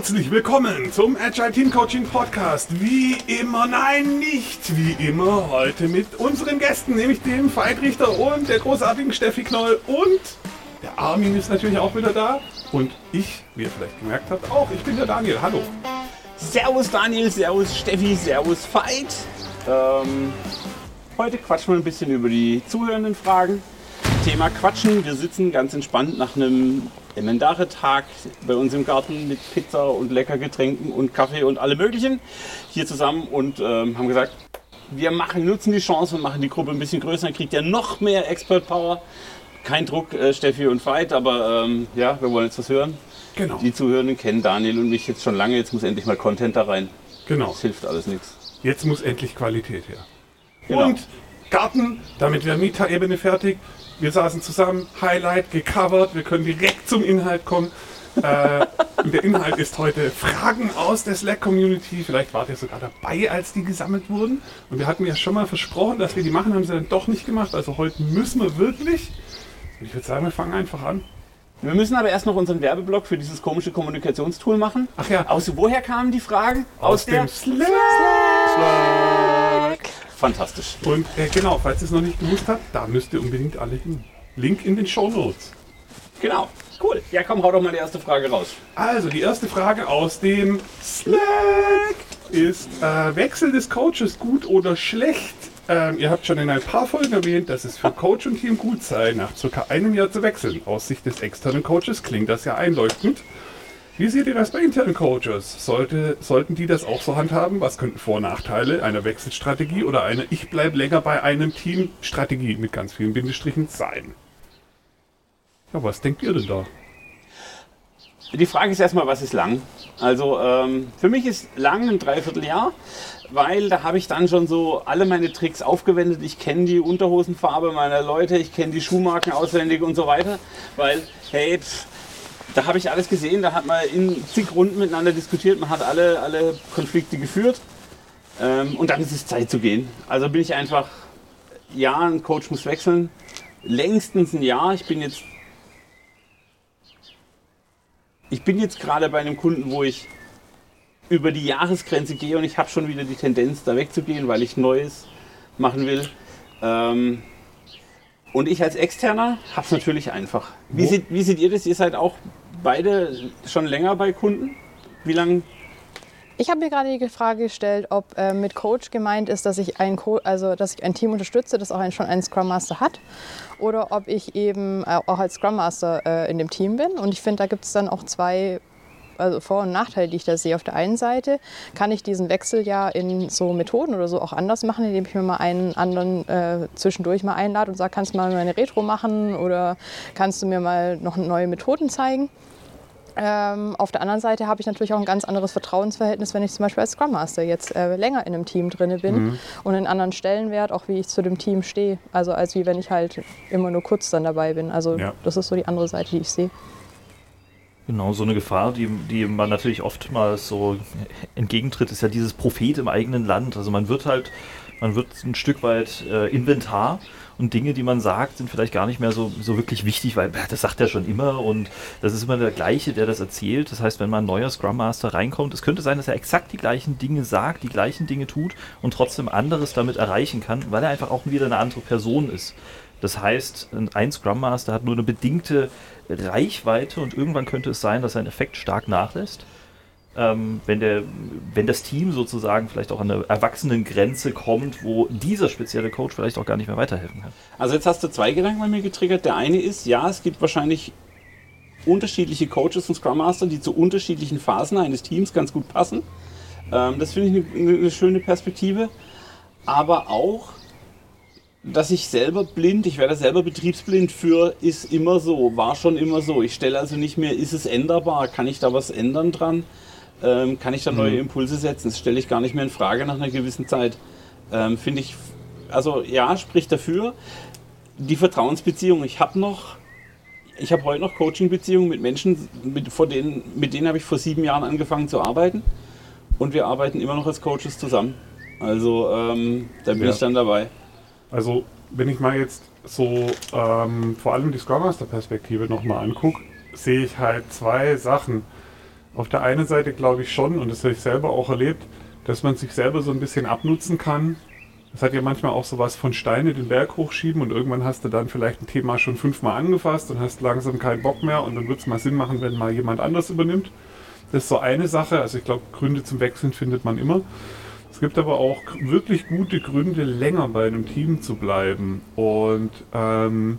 Herzlich willkommen zum Agile Team Coaching Podcast. Wie immer, nein, nicht wie immer, heute mit unseren Gästen, nämlich dem Veidrichter und der großartigen Steffi Knoll und der Armin ist natürlich auch wieder da und ich, wie ihr vielleicht gemerkt habt, auch. Ich bin der Daniel. Hallo. Servus Daniel, Servus Steffi, Servus Veit. Ähm, heute quatschen wir ein bisschen über die zuhörenden Fragen. Thema Quatschen. Wir sitzen ganz entspannt nach einem Emendare-Tag bei uns im Garten mit Pizza und lecker Getränken und Kaffee und alle möglichen hier zusammen und ähm, haben gesagt, wir machen, nutzen die Chance und machen die Gruppe ein bisschen größer. Dann kriegt ihr noch mehr Expert Power. Kein Druck, äh, Steffi und Veit, aber ähm, ja, wir wollen jetzt was hören. Genau. Die Zuhörenden kennen Daniel und mich jetzt schon lange. Jetzt muss endlich mal Content da rein. Genau. Das hilft alles nichts. Jetzt muss endlich Qualität her. Genau. Und Garten, damit wäre Meta-Ebene fertig. Wir saßen zusammen, Highlight gecovert, wir können direkt zum Inhalt kommen. äh, und der Inhalt ist heute Fragen aus der Slack-Community. Vielleicht wart ihr sogar dabei, als die gesammelt wurden. Und wir hatten ja schon mal versprochen, dass wir die machen, haben sie dann doch nicht gemacht. Also heute müssen wir wirklich. Und ich würde sagen, wir fangen einfach an. Wir müssen aber erst noch unseren Werbeblock für dieses komische Kommunikationstool machen. Ach ja. Aus woher kamen die Fragen? Aus dem Slack. Fantastisch. Und äh, genau, falls ihr es noch nicht gewusst habt, da müsst ihr unbedingt alle hin. Link in den Show Notes. Genau. Cool. Ja, komm, hau doch mal die erste Frage raus. Also, die erste Frage aus dem Slack ist: äh, Wechsel des Coaches gut oder schlecht? Ähm, ihr habt schon in ein paar Folgen erwähnt, dass es für Coach und Team gut sei, nach circa einem Jahr zu wechseln. Aus Sicht des externen Coaches klingt das ja einleuchtend. Wie seht ihr das bei internen Coaches? Sollte, sollten die das auch so handhaben? Was könnten Vor- und Nachteile einer Wechselstrategie oder einer Ich bleibe länger bei einem Team-Strategie mit ganz vielen Bindestrichen sein? Ja, was denkt ihr denn da? Die Frage ist erstmal, was ist lang? Also ähm, für mich ist lang ein Dreivierteljahr, weil da habe ich dann schon so alle meine Tricks aufgewendet. Ich kenne die Unterhosenfarbe meiner Leute, ich kenne die Schuhmarken auswendig und so weiter. Weil, hey, pff, da habe ich alles gesehen, da hat man in zig Runden miteinander diskutiert, man hat alle, alle Konflikte geführt. Ähm, und dann ist es Zeit zu gehen. Also bin ich einfach, ja, ein Coach muss wechseln. Längstens ein Jahr. Ich bin jetzt ich bin jetzt gerade bei einem Kunden, wo ich über die Jahresgrenze gehe und ich habe schon wieder die Tendenz, da wegzugehen, weil ich Neues machen will. Ähm, und ich als Externer habe es natürlich einfach. Wie, seht, wie seht ihr das? Ihr seid auch beide schon länger bei Kunden? Wie lange? Ich habe mir gerade die Frage gestellt, ob äh, mit Coach gemeint ist, dass ich ein Co also dass ich ein Team unterstütze, das auch ein, schon einen Scrum Master hat, oder ob ich eben äh, auch als Scrum Master äh, in dem Team bin. Und ich finde, da gibt es dann auch zwei also Vor- und Nachteile, die ich da sehe. Auf der einen Seite kann ich diesen Wechsel ja in so Methoden oder so auch anders machen, indem ich mir mal einen anderen äh, zwischendurch mal einlade und sage, kannst du mal meine Retro machen oder kannst du mir mal noch neue Methoden zeigen. Ähm, auf der anderen Seite habe ich natürlich auch ein ganz anderes Vertrauensverhältnis, wenn ich zum Beispiel als Scrum Master jetzt äh, länger in einem Team drin bin und einen anderen Stellenwert, auch wie ich zu dem Team stehe. Also als wie wenn ich halt immer nur kurz dann dabei bin. Also Ja. das ist so die andere Seite, die ich sehe. Genau, so eine Gefahr, die, die man natürlich oftmals so entgegentritt, ist ja dieses Prophet im eigenen Land. Also man wird halt, man wird ein Stück weit äh, Inventar und Dinge, die man sagt, sind vielleicht gar nicht mehr so, so wirklich wichtig, weil das sagt er schon immer und das ist immer der gleiche, der das erzählt. Das heißt, wenn mal ein neuer Scrum Master reinkommt, es könnte sein, dass er exakt die gleichen Dinge sagt, die gleichen Dinge tut und trotzdem anderes damit erreichen kann, weil er einfach auch wieder eine andere Person ist. Das heißt, ein Scrum Master hat nur eine bedingte Reichweite und irgendwann könnte es sein, dass sein Effekt stark nachlässt. Ähm, wenn, der, wenn das Team sozusagen vielleicht auch an eine Erwachsenengrenze kommt, wo dieser spezielle Coach vielleicht auch gar nicht mehr weiterhelfen kann. Also jetzt hast du zwei Gedanken bei mir getriggert. Der eine ist, ja, es gibt wahrscheinlich unterschiedliche Coaches und Scrum Master, die zu unterschiedlichen Phasen eines Teams ganz gut passen. Ähm, das finde ich eine, eine schöne Perspektive. Aber auch, dass ich selber blind, ich werde selber betriebsblind für, ist immer so, war schon immer so. Ich stelle also nicht mehr, ist es änderbar, kann ich da was ändern dran? Ähm, kann ich da neue Impulse setzen? Das stelle ich gar nicht mehr in Frage nach einer gewissen Zeit. Ähm, Finde ich, also ja, spricht dafür. Die Vertrauensbeziehung, ich habe noch, ich habe heute noch Coaching-Beziehungen mit Menschen, mit, vor denen, mit denen habe ich vor sieben Jahren angefangen zu arbeiten. Und wir arbeiten immer noch als Coaches zusammen. Also ähm, da bin Ja. ich dann dabei. Also, wenn ich mal jetzt so ähm, vor allem die Scrum Master Perspektive nochmal angucke, sehe ich halt zwei Sachen. Auf der einen Seite glaube ich schon, und das habe ich selber auch erlebt, dass man sich selber so ein bisschen abnutzen kann. Das hat ja manchmal auch sowas von Steine den Berg hochschieben und irgendwann hast du dann vielleicht ein Thema schon fünfmal angefasst und hast langsam keinen Bock mehr und dann wird es mal Sinn machen, wenn mal jemand anders übernimmt. Das ist so eine Sache. Also ich glaube, Gründe zum Wechseln findet man immer. Es gibt aber auch wirklich gute Gründe, länger bei einem Team zu bleiben. Und ähm,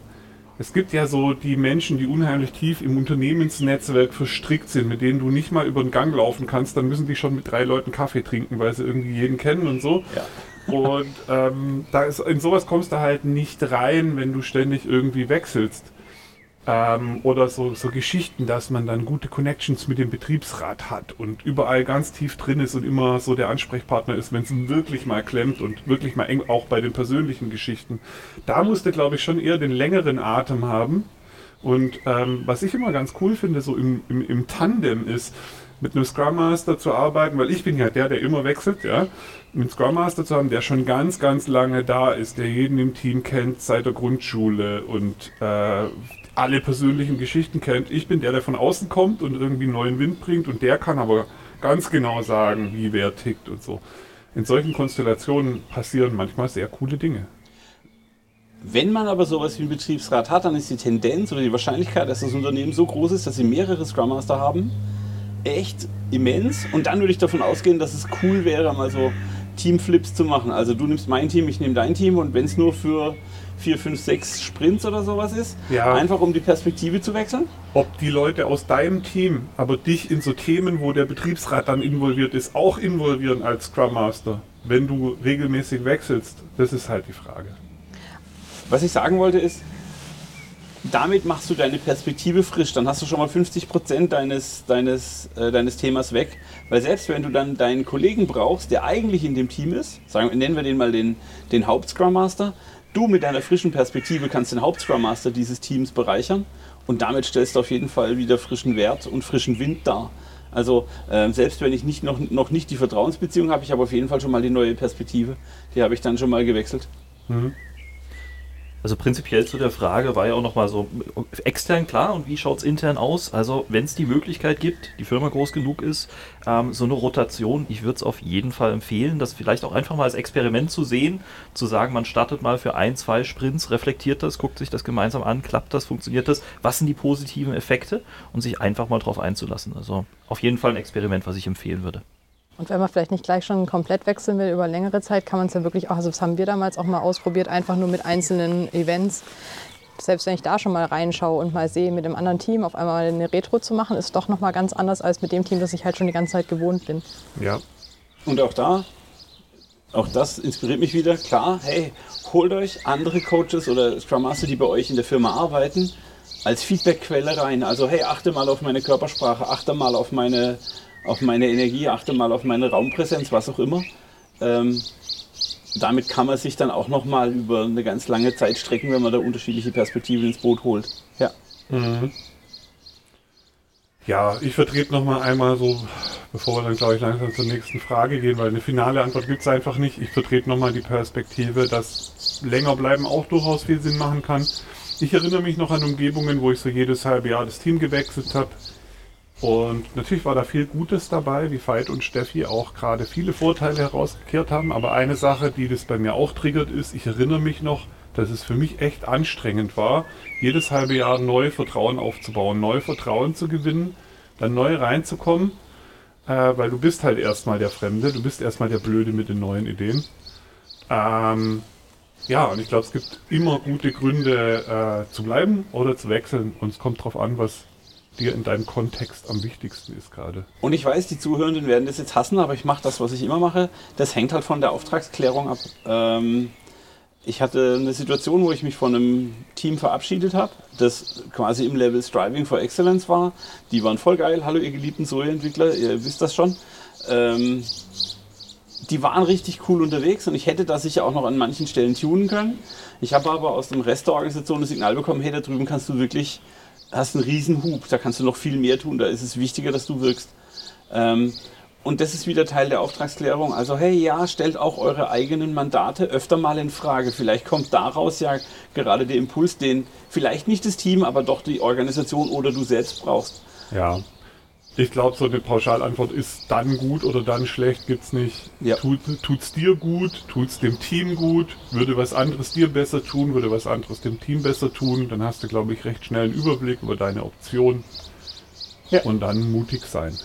es gibt ja so die Menschen, die unheimlich tief im Unternehmensnetzwerk verstrickt sind, mit denen du nicht mal über den Gang laufen kannst, dann müssen die schon mit drei Leuten Kaffee trinken, weil sie irgendwie jeden kennen und so. Ja. Und ähm, da ist, in sowas kommst du halt nicht rein, wenn du ständig irgendwie wechselst. Ähm, oder so, so Geschichten, dass man dann gute Connections mit dem Betriebsrat hat und überall ganz tief drin ist und immer so der Ansprechpartner ist, wenn es wirklich mal klemmt und wirklich mal eng auch bei den persönlichen Geschichten. Da musste, glaube ich, schon eher den längeren Atem haben. Und ähm, was ich immer ganz cool finde, so im, im, im Tandem ist, mit einem Scrum Master zu arbeiten, weil ich bin ja der, der immer wechselt, ja, einen Scrum Master zu haben, der schon ganz, ganz lange da ist, der jeden im Team kennt seit der Grundschule und äh, alle persönlichen Geschichten kennt. Ich bin der, der von außen kommt und irgendwie neuen Wind bringt und der kann aber ganz genau sagen, wie wer tickt und so. In solchen Konstellationen passieren manchmal sehr coole Dinge. Wenn man aber sowas wie einen Betriebsrat hat, dann ist die Tendenz oder die Wahrscheinlichkeit, dass das Unternehmen so groß ist, dass sie mehrere Scrum Master haben, echt immens. Und dann würde ich davon ausgehen, dass es cool wäre, mal so Teamflips zu machen. Also du nimmst mein Team, ich nehme dein Team und wenn es nur für vier, fünf, sechs Sprints oder sowas ist, Ja. einfach um die Perspektive zu wechseln. Ob die Leute aus deinem Team aber dich in so Themen, wo der Betriebsrat dann involviert ist, auch involvieren als Scrum Master, wenn du regelmäßig wechselst, das ist halt die Frage. Was ich sagen wollte ist, damit machst du deine Perspektive frisch. Dann hast du schon mal 50 Prozent deines, deines, äh, deines Themas weg. Weil selbst wenn du dann deinen Kollegen brauchst, der eigentlich in dem Team ist, sagen, nennen wir den mal den, den Haupt-Scrum Master, du mit deiner frischen Perspektive kannst den Haupt-Scrum Master dieses Teams bereichern und damit stellst du auf jeden Fall wieder frischen Wert und frischen Wind dar. Also ähm, selbst wenn ich nicht noch, noch nicht die Vertrauensbeziehung habe, ich habe auf jeden Fall schon mal die neue Perspektive. Die habe ich dann schon mal gewechselt. Also prinzipiell zu der Frage war ja auch nochmal so extern klar und wie schaut es intern aus? Also wenn es die Möglichkeit gibt, die Firma groß genug ist, ähm, so eine Rotation, ich würde es auf jeden Fall empfehlen, das vielleicht auch einfach mal als Experiment zu sehen, zu sagen, man startet mal für ein, zwei Sprints, reflektiert das, guckt sich das gemeinsam an, klappt das, funktioniert das, was sind die positiven Effekte und sich einfach mal drauf einzulassen. Also auf jeden Fall ein Experiment, was ich empfehlen würde. Und wenn man vielleicht nicht gleich schon komplett wechseln will über längere Zeit, kann man es ja wirklich auch, also das haben wir damals auch mal ausprobiert, einfach nur mit einzelnen Events. Selbst wenn ich da schon mal reinschaue und mal sehe, mit einem anderen Team auf einmal eine Retro zu machen, ist doch noch mal ganz anders als mit dem Team, das ich halt schon die ganze Zeit gewohnt bin. Ja. Und auch da, auch das inspiriert mich wieder. Klar, hey, holt euch andere Coaches oder Scrum Master, die bei euch in der Firma arbeiten, als Feedbackquelle rein. Also hey, achte mal auf meine Körpersprache, achte mal auf meine, auf meine Energie, achte mal auf meine Raumpräsenz, was auch immer. Ähm, damit kann man sich dann auch noch mal über eine ganz lange Zeit strecken, wenn man da unterschiedliche Perspektiven ins Boot holt. Ja. Ja, ich vertrete noch mal einmal so, bevor wir dann, glaube ich, langsam zur nächsten Frage gehen, weil eine finale Antwort gibt es einfach nicht. Ich vertrete noch mal die Perspektive, dass länger bleiben auch durchaus viel Sinn machen kann. Ich erinnere mich noch an Umgebungen, wo ich so jedes halbe Jahr das Team gewechselt habe. Und natürlich war da viel Gutes dabei, wie Veit und Steffi auch gerade viele Vorteile herausgekehrt haben. Aber eine Sache, die das bei mir auch triggert, ist, ich erinnere mich noch, dass es für mich echt anstrengend war, jedes halbe Jahr neu Vertrauen aufzubauen, neu Vertrauen zu gewinnen, dann neu reinzukommen, äh, weil du bist halt erstmal der Fremde, du bist erstmal der Blöde mit den neuen Ideen. Ähm, ja, und ich glaube, es gibt immer gute Gründe äh, zu bleiben oder zu wechseln. Und es kommt darauf an, was dir in deinem Kontext am wichtigsten ist gerade. Und ich weiß, die Zuhörenden werden das jetzt hassen, aber ich mache das, was ich immer mache. Das hängt halt von der Auftragsklärung ab. Ähm, ich hatte eine Situation, wo ich mich von einem Team verabschiedet habe, das quasi im Level Striving for Excellence war. Die waren voll geil. Hallo, ihr geliebten Zoe-Entwickler, ihr wisst das schon. Ähm, die waren richtig cool unterwegs und ich hätte das sicher auch noch an manchen Stellen tunen können. Ich habe aber aus dem Rest der Organisation das Signal bekommen, hey, da drüben kannst du wirklich, hast einen riesen Hub, da kannst du noch viel mehr tun, da ist es wichtiger, dass du wirkst. Ähm, und das ist wieder Teil der Auftragsklärung. Also hey, ja, stellt auch eure eigenen Mandate öfter mal in Frage. Vielleicht kommt daraus ja gerade der Impuls, den vielleicht nicht das Team, aber doch die Organisation oder du selbst brauchst. Ja. Ich glaube, so eine Pauschalantwort ist dann gut oder dann schlecht, gibt's nicht. Ja. Tut, tut's dir gut, tut's dem Team gut, würde was anderes dir besser tun, würde was anderes dem Team besser tun, dann hast du, glaube ich, recht schnell einen Überblick über deine Option Ja. und dann mutig sein.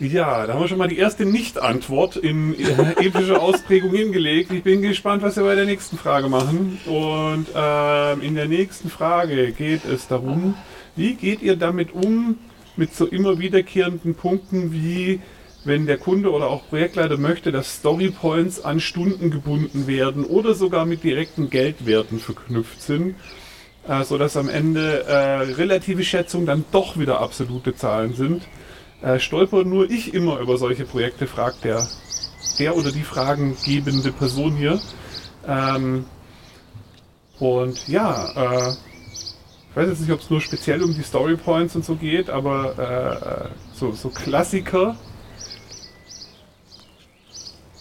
Ja, da haben wir schon mal die erste Nicht-Antwort in äh, epischer Ausprägung hingelegt. Ich bin gespannt, was wir bei der nächsten Frage machen. Und ähm, in der nächsten Frage geht es darum, wie geht ihr damit um, mit so immer wiederkehrenden Punkten wie, wenn der Kunde oder auch Projektleiter möchte, dass Storypoints an Stunden gebunden werden oder sogar mit direkten Geldwerten verknüpft sind, äh, sodass am Ende äh, relative Schätzungen dann doch wieder absolute Zahlen sind. Äh, stolper nur ich immer über solche Projekte, fragt der, der oder die fragengebende Person hier. Ähm, und ja, äh, weiß jetzt nicht, ob es nur speziell um die Story Points und so geht, aber äh, so, so Klassiker.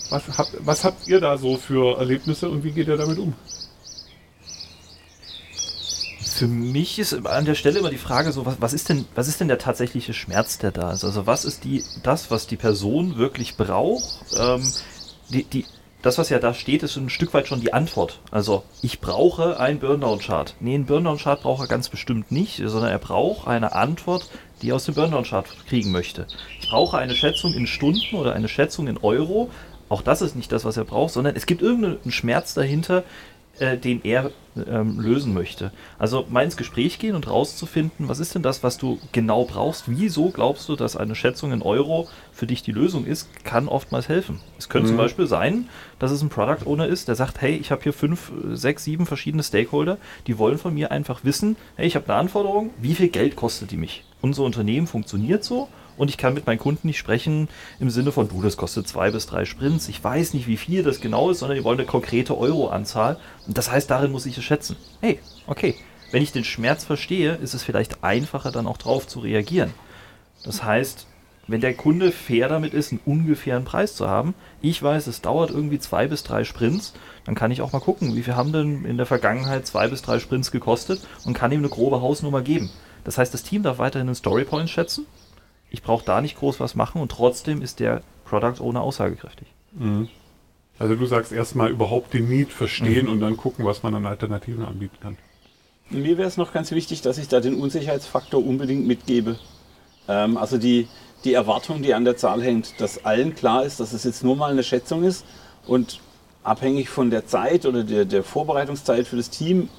Was habt, was habt ihr da so für Erlebnisse und wie geht ihr damit um? Für mich ist an der Stelle immer die Frage so, was, was ist denn, was ist denn der tatsächliche Schmerz, der da ist? Also was ist die, das, was die Person wirklich braucht? Ähm, die, die, das, was ja da steht, ist ein Stück weit schon die Antwort. Also ich brauche einen Burndown-Chart. Nee, einen Burndown-Chart braucht er ganz bestimmt nicht, sondern er braucht eine Antwort, die er aus dem Burndown-Chart kriegen möchte. Ich brauche eine Schätzung in Stunden oder eine Schätzung in Euro. Auch das ist nicht das, was er braucht, sondern es gibt irgendeinen Schmerz dahinter, äh, den er ähm, lösen möchte. Also mal ins Gespräch gehen und rauszufinden, was ist denn das, was du genau brauchst? Wieso glaubst du, dass eine Schätzung in Euro für dich die Lösung ist, kann oftmals helfen. Es könnte zum Beispiel sein, dass es ein Product Owner ist, der sagt, hey, ich habe hier fünf, sechs, sieben verschiedene Stakeholder, die wollen von mir einfach wissen, hey, ich habe eine Anforderung, wie viel Geld kostet die mich? Unser Unternehmen funktioniert so und ich kann mit meinen Kunden nicht sprechen im Sinne von, du, das kostet zwei bis drei Sprints. Ich weiß nicht, wie viel das genau ist, sondern die wollen eine konkrete Euro-Anzahl. Und das heißt, darin muss ich es schätzen. Hey, okay. Wenn ich den Schmerz verstehe, ist es vielleicht einfacher, dann auch drauf zu reagieren. Das heißt, wenn der Kunde fair damit ist, einen ungefähren Preis zu haben, ich weiß, es dauert irgendwie zwei bis drei Sprints, dann kann ich auch mal gucken, wie viel haben denn in der Vergangenheit zwei bis drei Sprints gekostet und kann ihm eine grobe Hausnummer geben. Das heißt, das Team darf weiterhin einen Storypoint schätzen. Ich brauche da nicht groß was machen und trotzdem ist der Product Owner aussagekräftig. Also du sagst erstmal überhaupt den Need verstehen und dann gucken, was man an Alternativen anbieten kann. Mir wäre es noch ganz wichtig, dass ich da den Unsicherheitsfaktor unbedingt mitgebe. Ähm, also die, die Erwartung, die an der Zahl hängt, dass allen klar ist, dass es jetzt nur mal eine Schätzung ist und abhängig von der Zeit oder der, der Vorbereitungszeit für das Team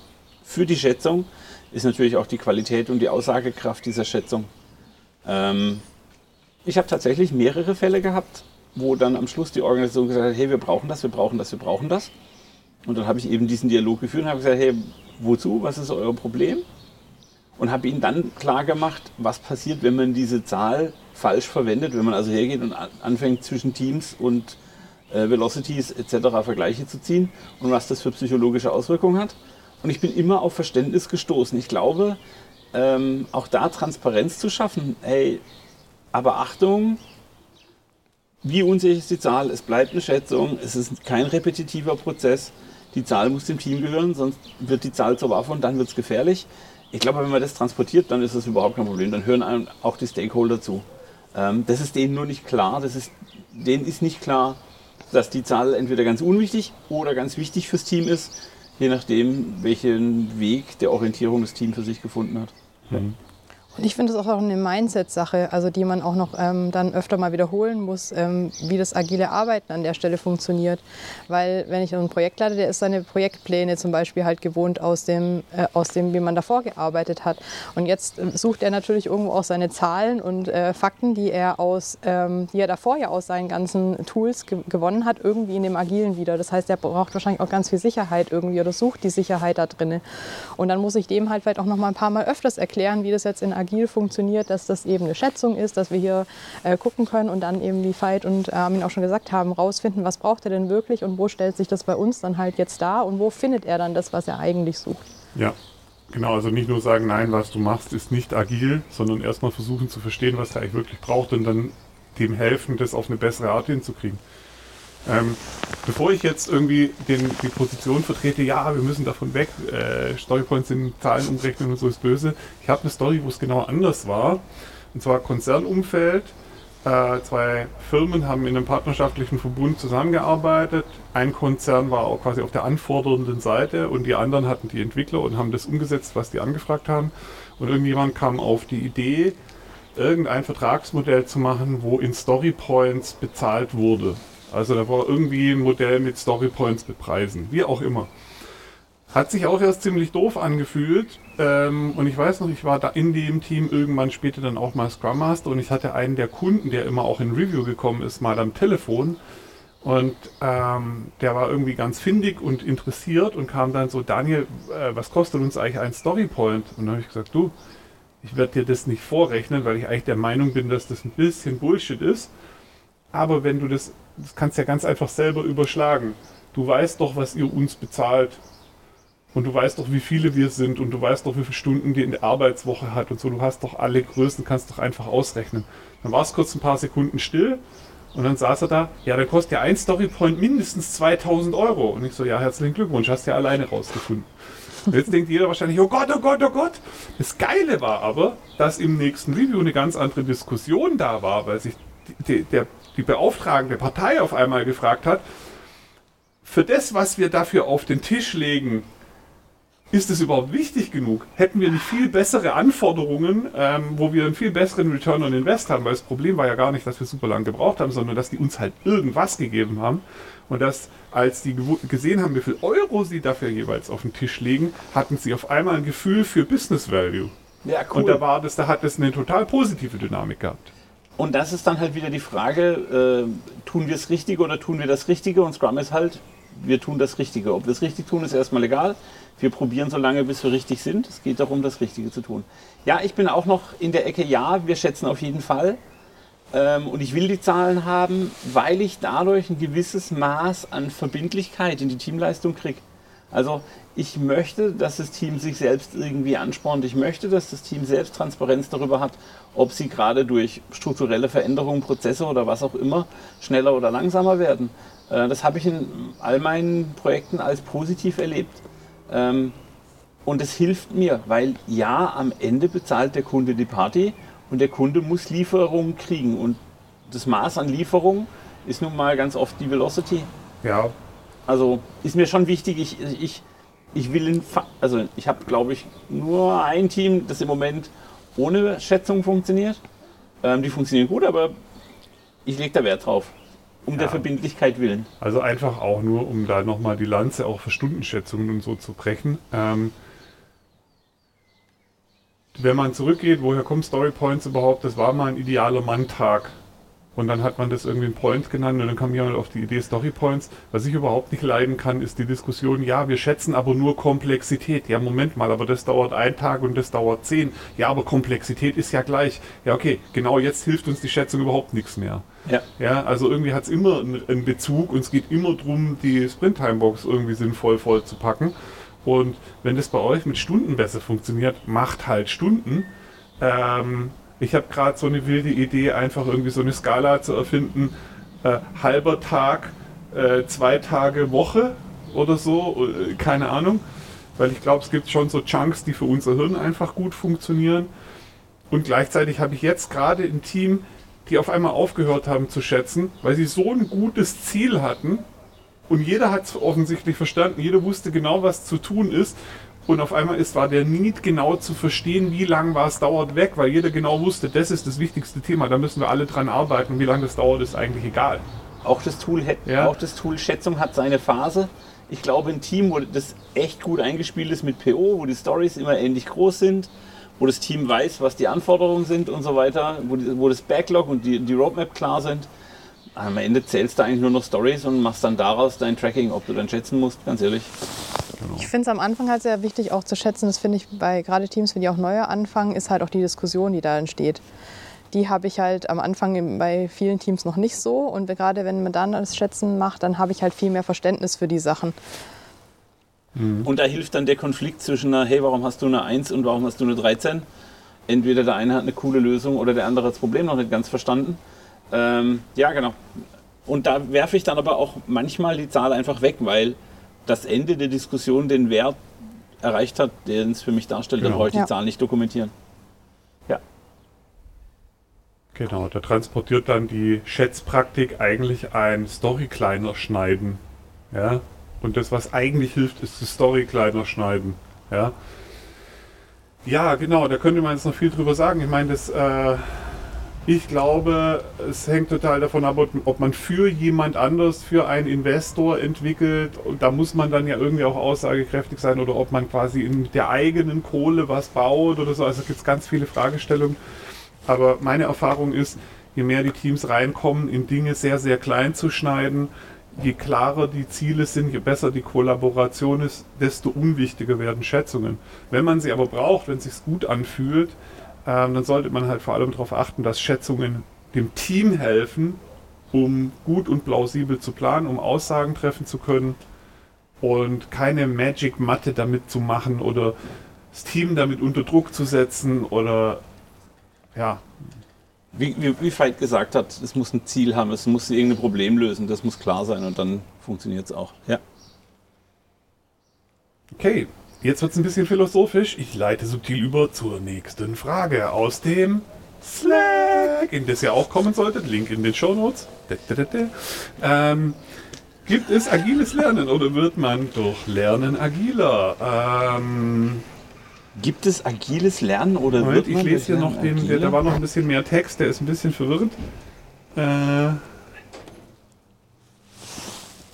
für die Schätzung ist natürlich auch die Qualität und die Aussagekraft dieser Schätzung. Ähm, ich habe tatsächlich mehrere Fälle gehabt, wo dann am Schluss die Organisation gesagt hat, hey, wir brauchen das, wir brauchen das, wir brauchen das. Und dann habe ich eben diesen Dialog geführt und habe gesagt, hey, wozu, was ist euer Problem? Und habe ihnen dann klar gemacht, was passiert, wenn man diese Zahl falsch verwendet, wenn man also hergeht und an- anfängt zwischen Teams und äh, Velocities etc. Vergleiche zu ziehen und was das für psychologische Auswirkungen hat. Und ich bin immer auf Verständnis gestoßen. Ich glaube, ähm, auch da Transparenz zu schaffen. Hey, aber Achtung, wie unsicher ist die Zahl? Es bleibt eine Schätzung, es ist kein repetitiver Prozess. Die Zahl muss dem Team gehören, sonst wird die Zahl zur Waffe und dann wird es gefährlich. Ich glaube, wenn man das transportiert, dann ist das überhaupt kein Problem. Dann hören einem auch die Stakeholder zu. Ähm, das ist denen nur nicht klar. Das ist, denen ist nicht klar, dass die Zahl entweder ganz unwichtig oder ganz wichtig fürs Team ist, je nachdem, welchen Weg der Orientierung das Team für sich gefunden hat. Und ich finde es auch eine Mindset-Sache, also die man auch noch ähm, dann öfter mal wiederholen muss, ähm, wie das agile Arbeiten an der Stelle funktioniert. Weil wenn ich ein Projekt leite, der ist seine Projektpläne zum Beispiel halt gewohnt aus dem, äh, aus dem, wie man davor gearbeitet hat. Und jetzt äh, sucht er natürlich irgendwo auch seine Zahlen und äh, Fakten, die er aus, ähm, die er davor ja aus seinen ganzen Tools ge gewonnen hat, irgendwie in dem Agilen wieder. Das heißt, er braucht wahrscheinlich auch ganz viel Sicherheit irgendwie oder sucht die Sicherheit da drinne. Und dann muss ich dem halt vielleicht auch noch mal ein paar Mal öfters erklären, wie das jetzt in Agil funktioniert, dass das eben eine Schätzung ist, dass wir hier äh, gucken können und dann eben, wie Veit und äh, Armin auch schon gesagt haben, rausfinden, was braucht er denn wirklich und wo stellt sich das bei uns dann halt jetzt dar und wo findet er dann das, was er eigentlich sucht. Ja, genau. Also nicht nur sagen, nein, was du machst, ist nicht agil, sondern erstmal versuchen zu verstehen, was er eigentlich wirklich braucht und dann dem helfen, das auf eine bessere Art hinzukriegen. Ähm, bevor ich jetzt irgendwie den, die Position vertrete, ja, wir müssen davon weg, äh, Storypoints in Zahlen umrechnen und so ist böse. Ich habe eine Story, wo es genau anders war. Und zwar Konzernumfeld. Äh, zwei Firmen haben in einem partnerschaftlichen Verbund zusammengearbeitet. Ein Konzern war auch quasi auf der anfordernden Seite und die anderen hatten die Entwickler und haben das umgesetzt, was die angefragt haben. Und irgendjemand kam auf die Idee, irgendein Vertragsmodell zu machen, wo in Storypoints bezahlt wurde. Also da war irgendwie ein Modell mit Storypoints bepreisen, wie auch immer. Hat sich auch erst ziemlich doof angefühlt. Ähm, und ich weiß noch, ich war da in dem Team irgendwann später dann auch mal Scrum Master und ich hatte einen der Kunden, der immer auch in Review gekommen ist, mal am Telefon. Und ähm, der war irgendwie ganz findig und interessiert und kam dann so, Daniel, äh, was kostet uns eigentlich ein Storypoint? Und dann habe ich gesagt, du, ich werde dir das nicht vorrechnen, weil ich eigentlich der Meinung bin, dass das ein bisschen Bullshit ist. Aber wenn du das, das kannst ja ganz einfach selber überschlagen. Du weißt doch, was ihr uns bezahlt. Und du weißt doch, wie viele wir sind und du weißt doch, wie viele Stunden die in der Arbeitswoche hat und so. Du hast doch alle Größen, kannst doch einfach ausrechnen. Dann war es kurz ein paar Sekunden still und dann saß er da, ja, dann kostet ja ein Storypoint mindestens 2000 Euro. Und ich so, ja, herzlichen Glückwunsch, hast ja alleine rausgefunden. Und jetzt denkt jeder wahrscheinlich, oh Gott, oh Gott, oh Gott. Das Geile war aber, dass im nächsten Review eine ganz andere Diskussion da war, weil sich der, die beauftragende Partei auf einmal gefragt hat, für das, was wir dafür auf den Tisch legen, ist es überhaupt wichtig genug? Hätten wir nicht viel bessere Anforderungen, ähm, wo wir einen viel besseren Return on Invest haben? Weil das Problem war ja gar nicht, dass wir super lange gebraucht haben, sondern dass die uns halt irgendwas gegeben haben. Und dass, als die gesehen haben, wie viel Euro sie dafür jeweils auf den Tisch legen, hatten sie auf einmal ein Gefühl für Business Value. Ja, cool. Und da war das, da hat das eine total positive Dynamik gehabt. Und das ist dann halt wieder die Frage, äh, tun wir es richtig oder tun wir das Richtige? Und Scrum ist halt, wir tun das Richtige. Ob wir es richtig tun, ist erstmal egal. Wir probieren so lange, bis wir richtig sind. Es geht darum, das Richtige zu tun. Ja, ich bin auch noch in der Ecke, ja, wir schätzen auf jeden Fall. Ähm, und ich will die Zahlen haben, weil ich dadurch ein gewisses Maß an Verbindlichkeit in die Teamleistung kriege. Also ich möchte, dass das Team sich selbst irgendwie anspornt. Ich möchte, dass das Team selbst Transparenz darüber hat, ob sie gerade durch strukturelle Veränderungen, Prozesse oder was auch immer schneller oder langsamer werden. Äh, das habe ich in all meinen Projekten als positiv erlebt. Ähm, und es hilft mir, weil ja, am Ende bezahlt der Kunde die Party und der Kunde muss Lieferungen kriegen. Und das Maß an Lieferung ist nun mal ganz oft die Velocity. Ja. Also ist mir schon wichtig, ich, ich, ich will, in, also ich habe glaube ich nur ein Team, das im Moment ohne Schätzung funktioniert. Ähm, die funktionieren gut, aber ich lege da Wert drauf um ja. der Verbindlichkeit willen. Also einfach auch nur, um da nochmal die Lanze auch für Stundenschätzungen und so zu brechen. Ähm, wenn man zurückgeht, woher kommen Story Points überhaupt? Das war mal ein idealer Manntag. Und dann hat man das irgendwie ein Point genannt und dann kam jemand auf die Idee Story Points. Was ich überhaupt nicht leiden kann, ist die Diskussion, ja, wir schätzen aber nur Komplexität. Ja, Moment mal, aber das dauert ein Tag und das dauert zehn. Ja, aber Komplexität ist ja gleich. Ja, okay, genau jetzt hilft uns die Schätzung überhaupt nichts mehr. Ja. ja also irgendwie hat es immer einen Bezug und es geht immer darum, die Sprint-Timebox irgendwie sinnvoll voll zu packen. Und wenn das bei euch mit Stunden besser funktioniert, macht halt Stunden. Ähm, ich habe gerade so eine wilde Idee, einfach irgendwie so eine Skala zu erfinden. Äh, halber Tag, äh, zwei Tage Woche oder so, äh, keine Ahnung. Weil ich glaube, es gibt schon so Chunks, die für unser Hirn einfach gut funktionieren. Und gleichzeitig habe ich jetzt gerade ein Team, die auf einmal aufgehört haben zu schätzen, weil sie so ein gutes Ziel hatten. Und jeder hat es offensichtlich verstanden, jeder wusste genau, was zu tun ist. Und auf einmal ist, war der Need genau zu verstehen, wie lange was dauert weg, weil jeder genau wusste, das ist das wichtigste Thema, da müssen wir alle dran arbeiten. wie lange das dauert, ist eigentlich egal. Auch das Tool, ja. auch das Tool Schätzung hat seine Phase. Ich glaube, ein Team, wo das echt gut eingespielt ist mit PO, wo die Stories immer ähnlich groß sind, wo das Team weiß, was die Anforderungen sind und so weiter, wo, die, wo das Backlog und die, die Roadmap klar sind. Am Ende zählst du eigentlich nur noch Stories und machst dann daraus dein Tracking, ob du dann schätzen musst, ganz ehrlich. Genau. Ich finde es am Anfang halt sehr wichtig auch zu schätzen, das finde ich bei gerade Teams, wenn die auch neue anfangen, ist halt auch die Diskussion, die da entsteht. Die habe ich halt am Anfang bei vielen Teams noch nicht so. Und gerade wenn man dann das Schätzen macht, dann habe ich halt viel mehr Verständnis für die Sachen. Mhm. Und da hilft dann der Konflikt zwischen, einer, hey, warum hast du eine 1 und warum hast du eine 13? Entweder der eine hat eine coole Lösung oder der andere hat das Problem noch nicht ganz verstanden. Ähm, ja, genau Und da werfe ich dann aber auch manchmal die Zahl einfach weg, weil das Ende der Diskussion den Wert erreicht hat, den es für mich darstellt, dann Genau. brauche ich die Ja. Zahl nicht dokumentieren. Ja. Genau, da transportiert dann die Schätzpraktik eigentlich ein Story kleiner schneiden. Ja? Und das, was eigentlich hilft, ist das Story kleiner schneiden. Ja? Ja, genau, da könnte man jetzt noch viel drüber sagen. Ich meine, das, äh, ich glaube, es hängt total davon ab, ob- man für jemand anders, für einen Investor entwickelt. Und da muss man dann ja irgendwie auch aussagekräftig sein oder ob man quasi in der eigenen Kohle was baut oder so. Also gibt es ganz viele Fragestellungen. Aber meine Erfahrung ist, je mehr die Teams reinkommen, in Dinge sehr, sehr klein zu schneiden, je klarer die Ziele sind, je besser die Kollaboration ist, desto unwichtiger werden Schätzungen. Wenn man sie aber braucht, wenn es sich gut anfühlt, ähm, dann sollte man halt vor allem darauf achten, dass Schätzungen dem Team helfen, um gut und plausibel zu planen, um Aussagen treffen zu können und keine Magic-Matte damit zu machen oder das Team damit unter Druck zu setzen oder ja, Wie, wie, wie Veit gesagt hat, es muss ein Ziel haben, es muss irgendein Problem lösen, das muss klar sein und dann funktioniert es auch. Ja. Okay, jetzt wird es ein bisschen philosophisch. Ich leite subtil über zur nächsten Frage aus dem Slack, in das ihr auch kommen solltet. Link in den Show Notes. Ähm, gibt es agiles Lernen oder wird man durch Lernen agiler? Ähm, Gibt es agiles Lernen oder Moment, wird ich man lese durch hier noch den, der, da war noch ein bisschen mehr Text, der ist ein bisschen verwirrend. Äh,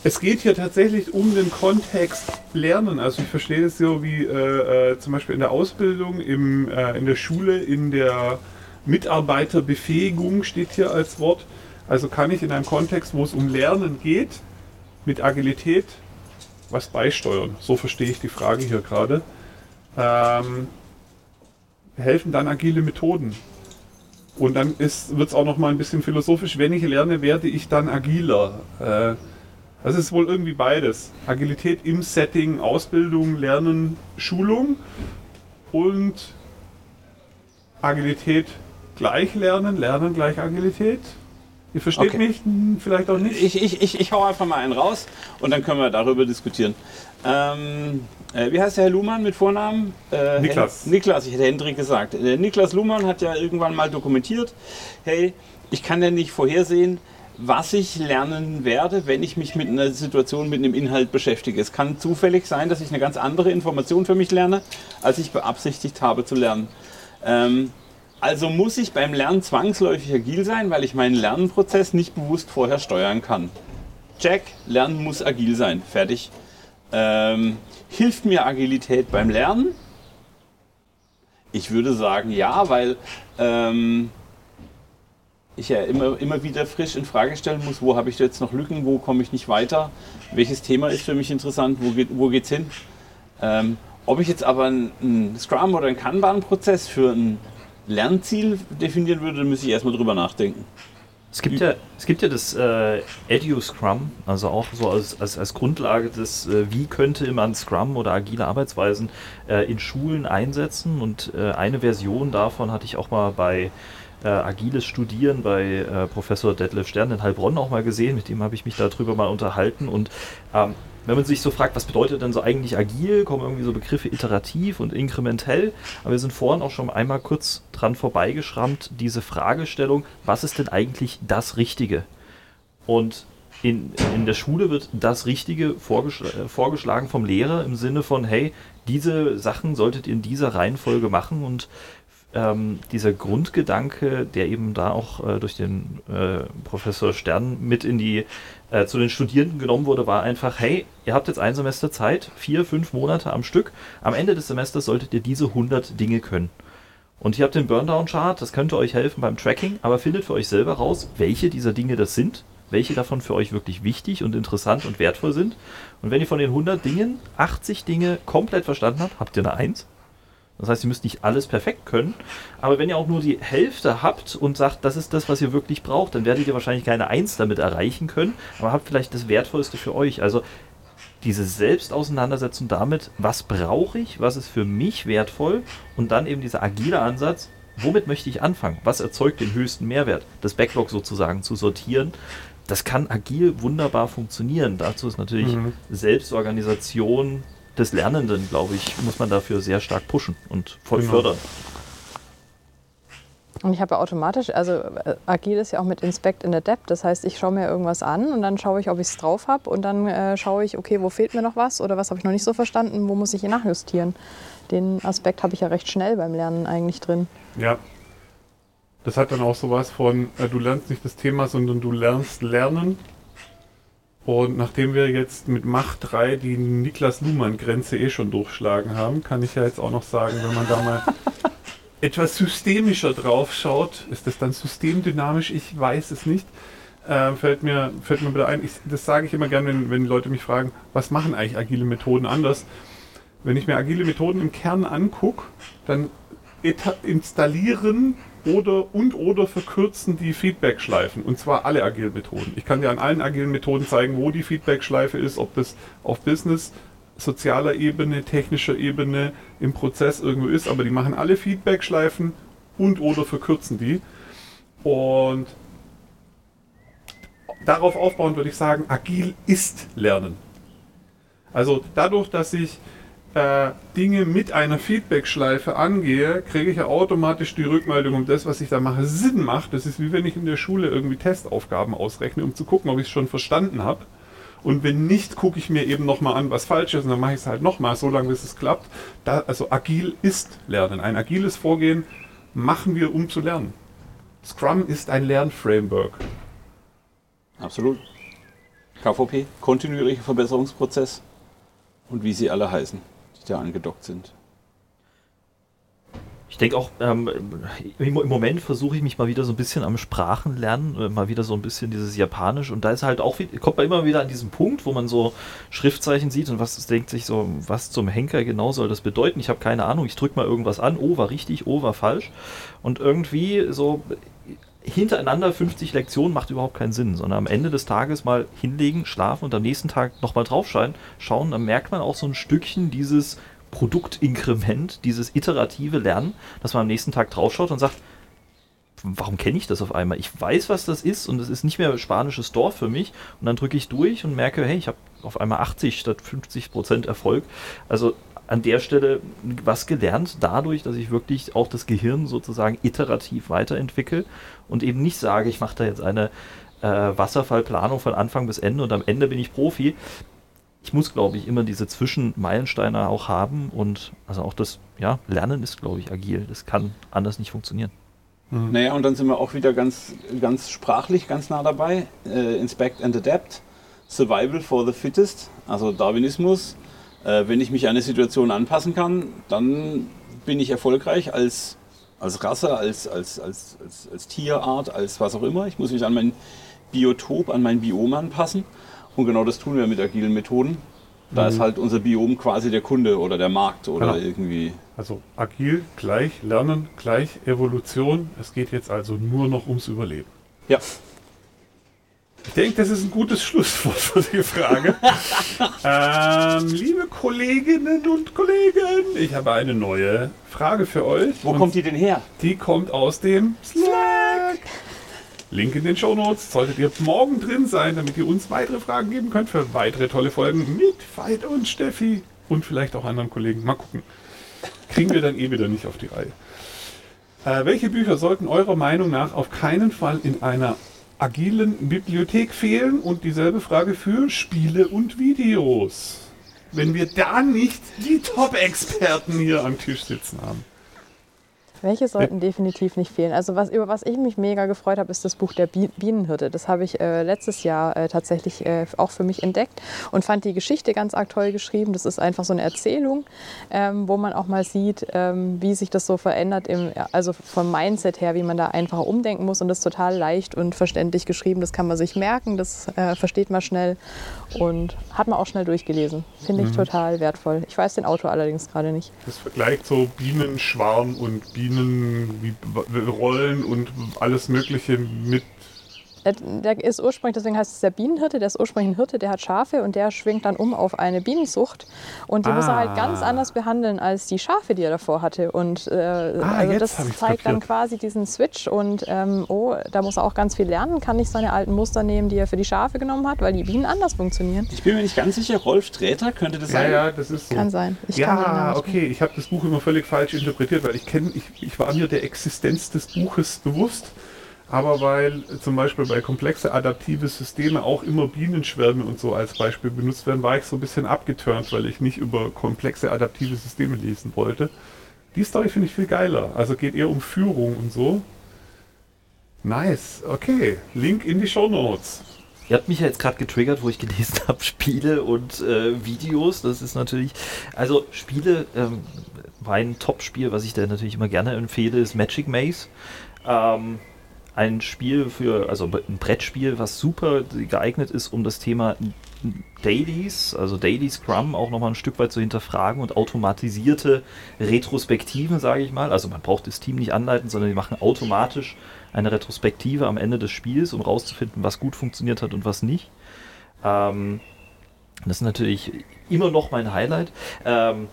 es geht hier tatsächlich um den Kontext Lernen. Also ich verstehe das so wie äh, äh, zum Beispiel in der Ausbildung, im, äh, in der Schule, in der Mitarbeiterbefähigung steht hier als Wort. Also kann ich in einem Kontext, wo es um Lernen geht, mit Agilität was beisteuern. So verstehe ich die Frage hier gerade. Ähm, helfen dann agile Methoden. Und dann wird es auch noch mal ein bisschen philosophisch. Wenn ich lerne, werde ich dann agiler. Äh, das ist wohl irgendwie beides. Agilität im Setting, Ausbildung, Lernen, Schulung und Agilität gleich Lernen, Lernen gleich Agilität. Ihr versteht Okay. mich vielleicht auch nicht. Ich, ich, ich, ich hau einfach mal einen raus und dann können wir darüber diskutieren. Ähm, äh, wie heißt der Herr Luhmann mit Vornamen? Äh, Niklas. Hen Niklas, ich hätte Hendrik gesagt. Der Niklas Luhmann hat ja irgendwann mal dokumentiert, hey, ich kann ja nicht vorhersehen, was ich lernen werde, wenn ich mich mit einer Situation, mit einem Inhalt beschäftige. Es kann zufällig sein, dass ich eine ganz andere Information für mich lerne, als ich beabsichtigt habe zu lernen. Ähm, also muss ich beim Lernen zwangsläufig agil sein, weil ich meinen Lernprozess nicht bewusst vorher steuern kann. Check, Lernen muss agil sein. Fertig. Ähm, hilft mir Agilität beim Lernen? Ich würde sagen ja, weil ähm, ich ja immer, immer wieder frisch in Frage stellen muss, wo habe ich jetzt noch Lücken, wo komme ich nicht weiter, welches Thema ist für mich interessant, wo, geht, wo hin. Ähm, ob ich jetzt aber einen, Scrum oder einen Kanban-Prozess für ein Lernziel definieren würde, dann müsste ich erstmal drüber nachdenken. Es gibt ja, es gibt ja das äh, Edu Scrum, also auch so als, als, als Grundlage des, äh, wie könnte man Scrum oder agile Arbeitsweisen äh, in Schulen einsetzen. Und äh, eine Version davon hatte ich auch mal bei äh, Agiles Studieren bei äh, Professor Detlef Stern in Heilbronn auch mal gesehen. Mit dem habe ich mich darüber mal unterhalten. Und ähm, wenn man sich so fragt, was bedeutet denn so eigentlich agil, kommen irgendwie so Begriffe iterativ und inkrementell. Aber wir sind vorhin auch schon einmal kurz dran vorbeigeschrammt, diese Fragestellung, was ist denn eigentlich das Richtige? Und in, in der Schule wird das Richtige vorgeschl äh, vorgeschlagen vom Lehrer im Sinne von, hey, diese Sachen solltet ihr in dieser Reihenfolge machen und ähm, dieser Grundgedanke, der eben da auch äh, durch den äh, Professor Stern mit in die äh, zu den Studierenden genommen wurde, war einfach, hey, ihr habt jetzt ein Semester Zeit, vier, fünf Monate am Stück. Am Ende des Semesters solltet ihr diese 100 Dinge können. Und ihr habt den Burndown-Chart, das könnte euch helfen beim Tracking, aber findet für euch selber raus, welche dieser Dinge das sind, welche davon für euch wirklich wichtig und interessant und wertvoll sind. Und wenn ihr von den 100 Dingen 80 Dinge komplett verstanden habt, habt ihr eine 1. Das heißt, ihr müsst nicht alles perfekt können, aber wenn ihr auch nur die Hälfte habt und sagt, das ist das, was ihr wirklich braucht, dann werdet ihr wahrscheinlich keine 1 damit erreichen können, aber habt vielleicht das Wertvollste für euch. Also diese Selbstauseinandersetzung damit, was brauche ich, was ist für mich wertvoll und dann eben dieser agile Ansatz, womit möchte ich anfangen, was erzeugt den höchsten Mehrwert, das Backlog sozusagen zu sortieren das kann agil wunderbar funktionieren. Dazu ist natürlich Mhm. Selbstorganisation des Lernenden, glaube ich, muss man dafür sehr stark pushen und voll Genau. fördern. Und ich habe ja automatisch, also äh, agil ist ja auch mit Inspect and Adapt. Das heißt, ich schaue mir irgendwas an und dann schaue ich, ob ich es drauf habe und dann äh, schaue ich, okay, wo fehlt mir noch was oder was habe ich noch nicht so verstanden, wo muss ich hier nachjustieren. Den Aspekt habe ich ja recht schnell beim Lernen eigentlich drin. Ja. Das hat dann auch sowas von, äh, du lernst nicht das Thema, sondern du lernst lernen. Und nachdem wir jetzt mit Macht 3 die Niklas Luhmann-Grenze eh schon durchschlagen haben, kann ich ja jetzt auch noch sagen, wenn man da mal etwas systemischer drauf schaut, ist das dann systemdynamisch? Ich weiß es nicht. Äh, fällt, mir, fällt mir wieder ein, ich, das sage ich immer gerne, wenn, wenn Leute mich fragen, was machen eigentlich agile Methoden anders? Wenn ich mir agile Methoden im Kern angucke, dann installieren oder und oder verkürzen die Feedback-Schleifen. Und zwar alle agilen Methoden. Ich kann dir an allen agilen Methoden zeigen, wo die Feedback-Schleife ist, ob das auf Business, sozialer Ebene, technischer Ebene, im Prozess irgendwo ist, aber die machen alle Feedback-Schleifen und oder verkürzen die. Und darauf aufbauend würde ich sagen, agil ist Lernen. Also dadurch, dass ich äh, Dinge mit einer Feedback-Schleife angehe, kriege ich ja automatisch die Rückmeldung, ob das, was ich da mache, Sinn macht. Das ist wie wenn ich in der Schule irgendwie Testaufgaben ausrechne, um zu gucken, ob ich es schon verstanden habe. Und wenn nicht, gucke ich mir eben nochmal an, was falsch ist, und dann mache ich es halt nochmal, so lange bis es klappt. Da, also agil ist Lernen. Ein agiles Vorgehen machen wir, um zu lernen. Scrum ist ein Lernframework. Absolut. KVP, kontinuierlicher Verbesserungsprozess und wie sie alle heißen, die da angedockt sind. Ich denke auch, ähm, im Moment versuche ich mich mal wieder so ein bisschen am Sprachenlernen, äh, mal wieder so ein bisschen dieses Japanisch und da ist halt auch, kommt man immer wieder an diesen Punkt, wo man so Schriftzeichen sieht und was denkt sich so, was zum Henker genau soll das bedeuten? Ich habe keine Ahnung, ich drücke mal irgendwas an, oh war richtig, oh war falsch und irgendwie so hintereinander 50 Lektionen macht überhaupt keinen Sinn, sondern am Ende des Tages mal hinlegen, schlafen und am nächsten Tag nochmal draufschauen, schauen, dann merkt man auch so ein Stückchen dieses Produktinkrement, dieses iterative Lernen, dass man am nächsten Tag draufschaut und sagt, warum kenne ich das auf einmal? Ich weiß, was das ist und es ist nicht mehr spanisches Dorf für mich und dann drücke ich durch und merke, hey, ich habe auf einmal 80 statt 50 Prozent Erfolg. Also an der Stelle was gelernt dadurch, dass ich wirklich auch das Gehirn sozusagen iterativ weiterentwickle und eben nicht sage, ich mache da jetzt eine äh, Wasserfallplanung von Anfang bis Ende und am Ende bin ich Profi. Ich muss, glaube ich, immer diese Zwischenmeilensteine auch haben und also auch das, ja, Lernen ist, glaube ich, agil. Das kann anders nicht funktionieren. Naja, und dann sind wir auch wieder ganz, ganz sprachlich ganz nah dabei. Äh, Inspect and Adapt, Survival for the Fittest, also Darwinismus. Äh, wenn ich mich an eine Situation anpassen kann, dann bin ich erfolgreich als, als Rasse, als, als, als, als, als Tierart, als was auch immer. Ich muss mich an mein Biotop, an mein Biom anpassen. Und genau das tun wir mit agilen Methoden. Da ist halt unser Biom quasi der Kunde oder der Markt oder Genau. irgendwie. Also agil gleich Lernen gleich Evolution. Es geht jetzt also nur noch ums Überleben. Ja, Ich denke, das ist ein gutes Schlusswort für die Frage. ähm, liebe Kolleginnen und Kollegen, ich habe eine neue Frage für euch. wo Und kommt die denn her? Die kommt aus dem Slack. Link in den Show Notes. Solltet ihr morgen drin sein, damit ihr uns weitere Fragen geben könnt für weitere tolle Folgen mit Veit und Steffi und vielleicht auch anderen Kollegen. Mal gucken. Kriegen wir dann eh wieder nicht auf die Reihe. Äh, welche Bücher sollten eurer Meinung nach auf keinen Fall in einer agilen Bibliothek fehlen? Und dieselbe Frage für Spiele und Videos. Wenn wir da nicht die Top-Experten hier am Tisch sitzen haben. Welche sollten definitiv nicht fehlen? Also was, über was ich mich mega gefreut habe, ist das Buch der Bi- Bienenhirte. Das habe ich äh, letztes Jahr äh, tatsächlich äh, auch für mich entdeckt und fand die Geschichte ganz arg toll geschrieben. Das ist einfach so eine Erzählung, ähm, wo man auch mal sieht, ähm, wie sich das so verändert, im, also vom Mindset her, wie man da einfach umdenken muss. Und das ist total leicht und verständlich geschrieben. Das kann man sich merken, das äh, versteht man schnell und hat man auch schnell durchgelesen. Finde ich total wertvoll. Ich weiß den Autor allerdings gerade nicht. Das vergleicht so Bienenschwarm und Bienenrollen und alles Mögliche mit Der ist ursprünglich, deswegen heißt es der Bienenhirte, der ist ursprünglich ein Hirte, der hat Schafe und der schwingt dann um auf eine Bienenzucht. Und die muss er halt Ah. ganz anders behandeln als die Schafe, die er davor hatte. Und äh, also jetzt das zeigt dann quasi diesen Switch. Und ähm, oh, da muss er auch ganz viel lernen, kann nicht seine alten Muster nehmen, die er für die Schafe genommen hat, weil die Bienen anders funktionieren. Ich bin mir nicht ganz sicher, Rolf Sträter könnte das Ja, sein. ja, das ist so. Kann sein. Ich kann ja, nicht okay, ich habe das Buch immer völlig falsch interpretiert, weil ich kenne, ich, ich war mir der Existenz des Buches bewusst, aber weil zum Beispiel bei komplexe adaptive Systeme auch immer Bienenschwärme und so als Beispiel benutzt werden, war ich so ein bisschen abgeturnt, weil ich nicht über komplexe adaptive Systeme lesen wollte. Die Story finde ich viel geiler. Also geht eher um Führung und so. Nice. Okay. Link in die Show Notes. Ihr habt mich ja jetzt gerade getriggert, wo ich gelesen habe, Spiele und äh, Videos. Das ist natürlich, also Spiele, ähm, mein Top-Spiel, was ich da natürlich immer gerne empfehle, ist Magic Maze. Ähm, ein Spiel für, also ein Brettspiel, was super geeignet ist, um das Thema Dailies, also Daily Scrum auch nochmal ein Stück weit zu hinterfragen und automatisierte Retrospektiven, sage ich mal. Also man braucht das Team nicht anleiten, sondern die machen automatisch eine Retrospektive am Ende des Spiels, um rauszufinden, was gut funktioniert hat und was nicht. Ähm, das ist natürlich immer noch mein Highlight. Ähm,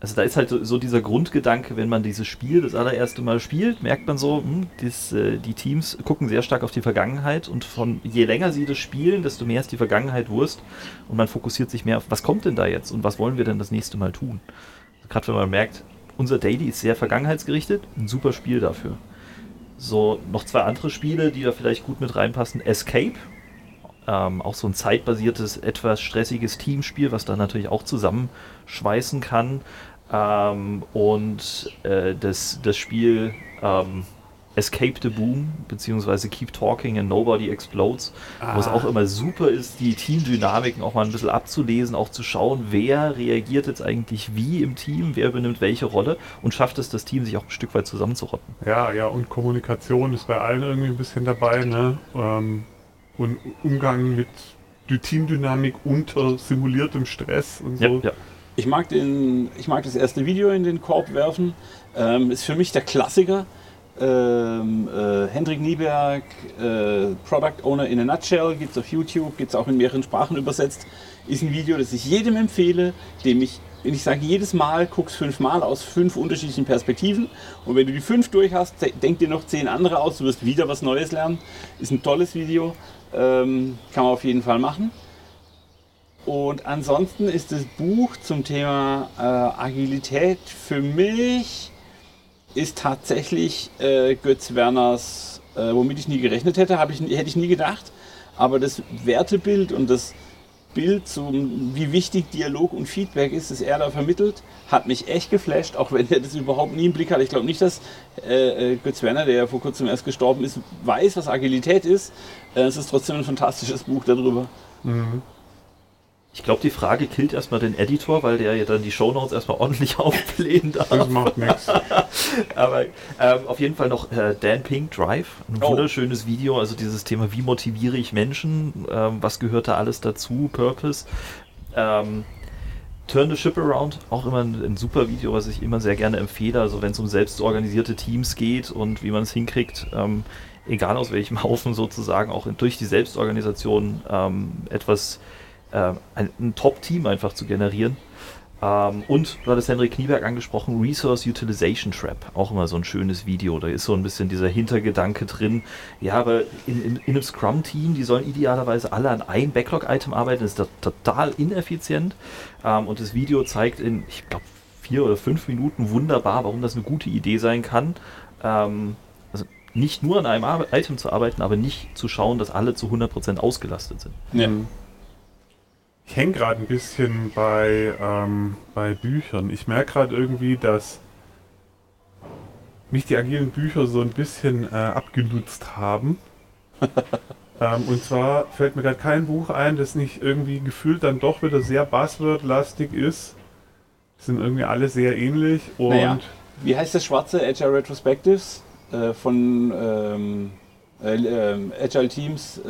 also da ist halt so, so dieser Grundgedanke, wenn man dieses Spiel das allererste Mal spielt, merkt man so, hm, das, äh, die Teams gucken sehr stark auf die Vergangenheit und von je länger sie das spielen, desto mehr ist die Vergangenheit Wurst und man fokussiert sich mehr auf, was kommt denn da jetzt und was wollen wir denn das nächste Mal tun. Also Gerade wenn man merkt, unser Daily ist sehr vergangenheitsgerichtet, ein super Spiel dafür. So, noch zwei andere Spiele, die da vielleicht gut mit reinpassen. Escape, ähm, auch so ein zeitbasiertes, etwas stressiges Teamspiel, was da natürlich auch zusammenschweißen kann. Ähm, und äh, das, das Spiel ähm, Escape the Boom, beziehungsweise Keep Talking and Nobody Explodes, wo es Ah. auch immer super ist, die Teamdynamiken auch mal ein bisschen abzulesen, auch zu schauen, wer reagiert jetzt eigentlich wie im Team, wer übernimmt welche Rolle und schafft es, das Team sich auch ein Stück weit zusammenzurotten. Ja, ja, und Kommunikation ist bei allen irgendwie ein bisschen dabei, ne? Ähm, und Umgang mit die Teamdynamik unter simuliertem Stress und so. Ja, ja. Ich mag, den, ich mag das erste Video in den Korb werfen. Ähm, ist für mich der Klassiker. Ähm, äh, Hendrik Nieberg, äh, Product Owner in a Nutshell, gibt es auf YouTube, gibt es auch in mehreren Sprachen übersetzt. Ist ein Video, das ich jedem empfehle, dem ich, wenn ich sage, jedes Mal guckst fünfmal aus fünf unterschiedlichen Perspektiven. Und wenn du die fünf durch hast, de- denk dir noch zehn andere aus, du wirst wieder was Neues lernen. Ist ein tolles Video, ähm, kann man auf jeden Fall machen. Und ansonsten ist das Buch zum Thema äh, Agilität für mich ist tatsächlich äh, Götz Werners, äh, womit ich nie gerechnet hätte, ich, hätte ich nie gedacht. Aber das Wertebild und das Bild, zum, wie wichtig Dialog und Feedback ist, das er da vermittelt, hat mich echt geflasht, auch wenn er das überhaupt nie im Blick hat. Ich glaube nicht, dass äh, äh, Götz Werner, der ja vor kurzem erst gestorben ist, weiß, was Agilität ist. Äh, es ist trotzdem ein fantastisches Buch darüber. Ich glaube, die Frage killt erstmal den Editor, weil der ja dann die Shownotes erstmal ordentlich aufblähen darf. Das macht nichts. Aber ähm, auf jeden Fall noch äh, Dan Pink Drive, ein Oh. wunderschönes Video, also dieses Thema, wie motiviere ich Menschen, ähm, was gehört da alles dazu, Purpose. Ähm, Turn the Ship Around, auch immer ein, ein super Video, was ich immer sehr gerne empfehle, also wenn es um selbstorganisierte Teams geht und wie man es hinkriegt, ähm, egal aus welchem Haufen sozusagen, auch in, durch die Selbstorganisation ähm, etwas, äh, ein, ein Top-Team einfach zu generieren. Ähm, und du hattest Henrik Knieberg angesprochen, Resource Utilization Trap, auch immer so ein schönes Video. Da ist so ein bisschen dieser Hintergedanke drin. Ja, aber in, in, in einem Scrum-Team, die sollen idealerweise alle an ein Backlog-Item arbeiten. Das ist to- total ineffizient. Ähm, und das Video zeigt in, ich glaube, vier oder fünf Minuten wunderbar, warum das eine gute Idee sein kann. Ähm, also nicht nur an einem Item zu arbeiten, aber nicht zu schauen, dass alle zu 100% ausgelastet sind. Ja. Ich hänge gerade ein bisschen bei, ähm, bei Büchern. Ich merke gerade irgendwie, dass mich die agilen Bücher so ein bisschen äh, abgenutzt haben. ähm, und zwar fällt mir gerade kein Buch ein, das nicht irgendwie gefühlt dann doch wieder sehr Buzzword-lastig ist. Sind irgendwie alle sehr ähnlich und Naja. Wie heißt das schwarze Agile Retrospectives äh, von ähm, äh, ähm, Agile Teams?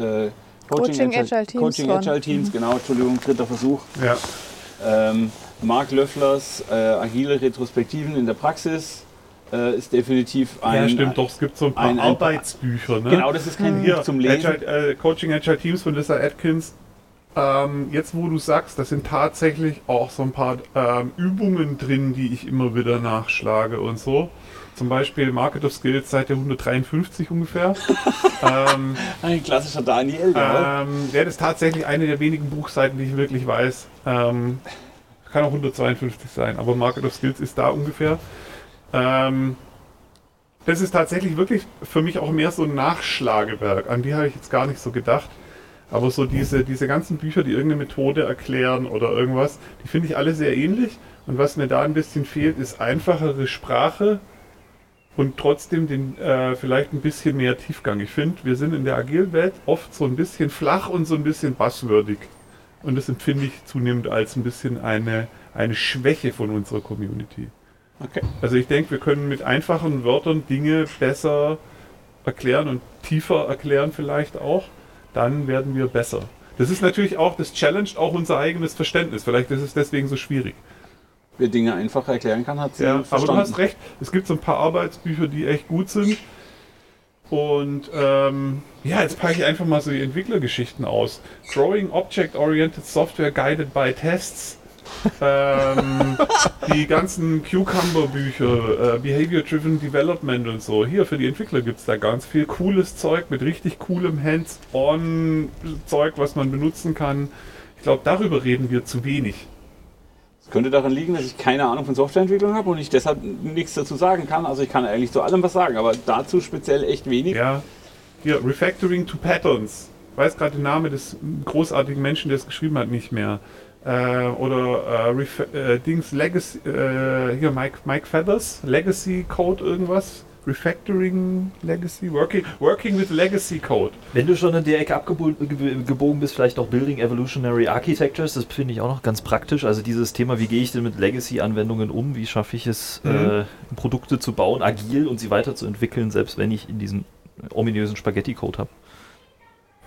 Äh, Coaching Agile Teams Coaching von- Agile Teams, genau, Entschuldigung, dritter Versuch. ja. Ähm, Mark Löfflers äh, agile Retrospektiven in der Praxis. äh, ist definitiv ein. ja, stimmt doch. Es gibt so ein paar ein- ein- Arbeitsbücher. Ne? Genau, das ist kein Hier, Buch zum Lesen. Agile, äh, Coaching Agile Teams von Lisa Atkins. Ähm, jetzt, wo du sagst, das sind tatsächlich auch so ein paar ähm, Übungen drin, die ich immer wieder nachschlage und so. Zum Beispiel Market of Skills Seite 153 ungefähr. ähm, Ein klassischer Daniel, ja. ähm, ja, das ist tatsächlich eine der wenigen Buchseiten, die ich wirklich weiß. Ähm, kann auch 152 sein, aber Market of Skills ist da ungefähr. Ähm, das ist tatsächlich wirklich für mich auch mehr so ein Nachschlagewerk. An die habe ich jetzt gar nicht so gedacht. Aber so diese, diese ganzen Bücher, die irgendeine Methode erklären oder irgendwas, die finde ich alle sehr ähnlich. Und was mir da ein bisschen fehlt, ist einfachere Sprache und trotzdem den, äh, vielleicht ein bisschen mehr Tiefgang. Ich finde, wir sind in der agilen Welt oft so ein bisschen flach und so ein bisschen buzzwordig. Und das empfinde ich zunehmend als ein bisschen eine, eine Schwäche von unserer Community. Okay. Also ich denke, wir können mit einfachen Wörtern Dinge besser erklären und tiefer erklären vielleicht auch. Dann werden wir besser. Das ist natürlich auch, das challenged auch unser eigenes Verständnis. Vielleicht ist es deswegen so schwierig. Wer Dinge einfacher erklären kann, hat sie Ja, aber verstanden. du hast recht, es gibt so ein paar Arbeitsbücher, die echt gut sind. Und ähm, ja, jetzt packe ich einfach mal so die Entwicklergeschichten aus. Growing Object-Oriented Software Guided by Tests. ähm, die ganzen Cucumber-Bücher, äh, Behavior-Driven Development und so. Hier für die Entwickler gibt es da ganz viel cooles Zeug mit richtig coolem Hands-on-Zeug, was man benutzen kann. Ich glaube, darüber reden wir zu wenig. Könnte daran liegen, dass ich keine Ahnung von Softwareentwicklung habe und ich deshalb nichts dazu sagen kann. Also ich kann eigentlich zu allem was sagen, aber dazu speziell echt wenig. Ja, hier, Refactoring to Patterns. Ich weiß gerade den Namen des großartigen Menschen, der es geschrieben hat, nicht mehr. Äh, oder äh, äh, Dings Legacy, äh, hier Mike, Mike Feathers, Legacy Code irgendwas. Refactoring Legacy, Working, working with Legacy Code. Wenn du schon in der Ecke abgebogen bist, vielleicht auch Building Evolutionary Architectures, das finde ich auch noch ganz praktisch. Also dieses Thema, wie gehe ich denn mit Legacy-Anwendungen um, wie schaffe ich es, Mhm. äh, Produkte zu bauen, agil und sie weiterzuentwickeln, selbst wenn ich in diesen ominösen Spaghetti-Code habe.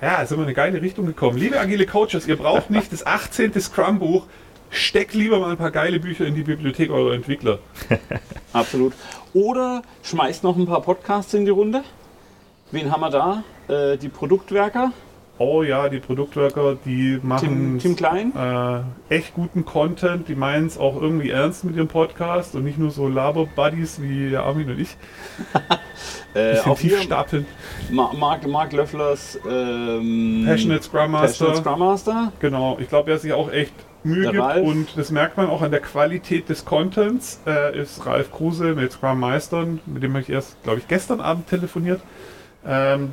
Ja, sind wir in eine geile Richtung gekommen. Liebe agile Coaches, ihr braucht nicht das 18. Scrum-Buch. Steckt lieber mal ein paar geile Bücher in die Bibliothek eurer Entwickler. Absolut. Oder schmeißt noch ein paar Podcasts in die Runde. Wen haben wir da? Äh, die Produktwerker, Oh ja, die Produktworker, die Tim, machen Tim Klein. äh, echt guten Content. Die meinen es auch irgendwie ernst mit ihrem Podcast und nicht nur so Laber-Buddies wie Armin und ich. Äh, auch tief stapeln. Ma Mark, Mark Löfflers ähm, Passionate Scrum Master. Passionate Scrum Master. Genau, ich glaube, wer sich auch echt Mühe gibt und das merkt man auch an der Qualität des Contents, äh, ist Ralf Kruse mit Scrum Meistern, mit dem habe ich erst, glaube ich, gestern Abend telefoniert. Ähm,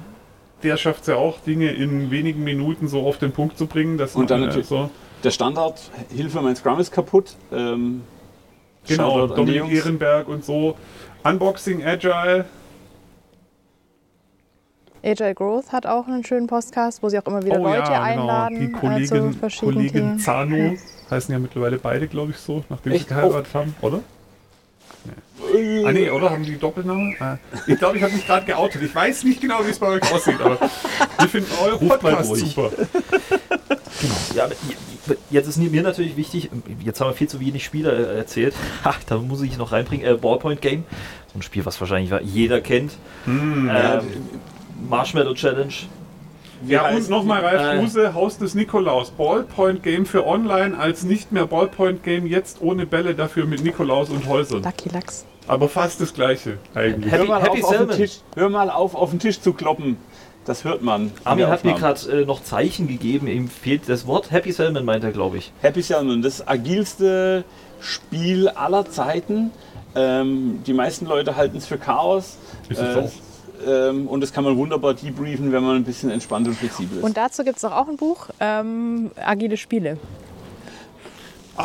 der schafft es ja auch, Dinge in wenigen Minuten so auf den Punkt zu bringen. Dass Und dann man, äh, natürlich- so, Der Standard, Hilfe, mein Scrum ist kaputt. Ähm, genau, Dominik. Ehrenberg und so. Unboxing Agile, Agile Growth hat auch einen schönen Podcast, wo sie auch immer wieder Leute einladen Die äh, zu Kollegin, verschiedenen Kollegin Themen. Zano heißen ja mittlerweile beide, glaube ich, so, nachdem Echt? sie geheiratet haben, oder? Nee. Ah nee, oder? Haben die Doppelnamen? Ah, ich glaube, ich habe mich gerade geoutet. Ich weiß nicht genau, wie es bei euch aussieht, aber wir finden mal Podcast super. Ja, aber j- jetzt ist mir natürlich wichtig, jetzt haben wir viel zu wenig Spieler äh, erzählt. Ha, da muss ich noch reinbringen. Äh, Ballpoint Game, so ein Spiel, was wahrscheinlich jeder kennt. Hm. ähm, Marshmallow Challenge. Ja, heißt und nochmal Ralf äh, Kruse, Haus des Nikolaus. Ballpoint Game für online als nicht mehr Ballpoint Game, jetzt ohne Bälle, dafür mit Nikolaus und Häusern. Lucky Lachs. Aber fast das gleiche eigentlich. Happy- hör, mal Happy auf, auf den. Tisch, hör mal auf, auf den Tisch zu kloppen. Das hört man. in Armin hat mir gerade äh, noch Zeichen gegeben, ihm fehlt das Wort. Happy Salmon meint er, glaube ich. Happy Salmon, das agilste Spiel aller Zeiten. Ähm, die meisten Leute halten es für Chaos. Ist es Äh, auch. Ähm, und das kann man wunderbar debriefen, wenn man ein bisschen entspannt und flexibel ist. Und dazu gibt es auch ein Buch, ähm, Agile Spiele.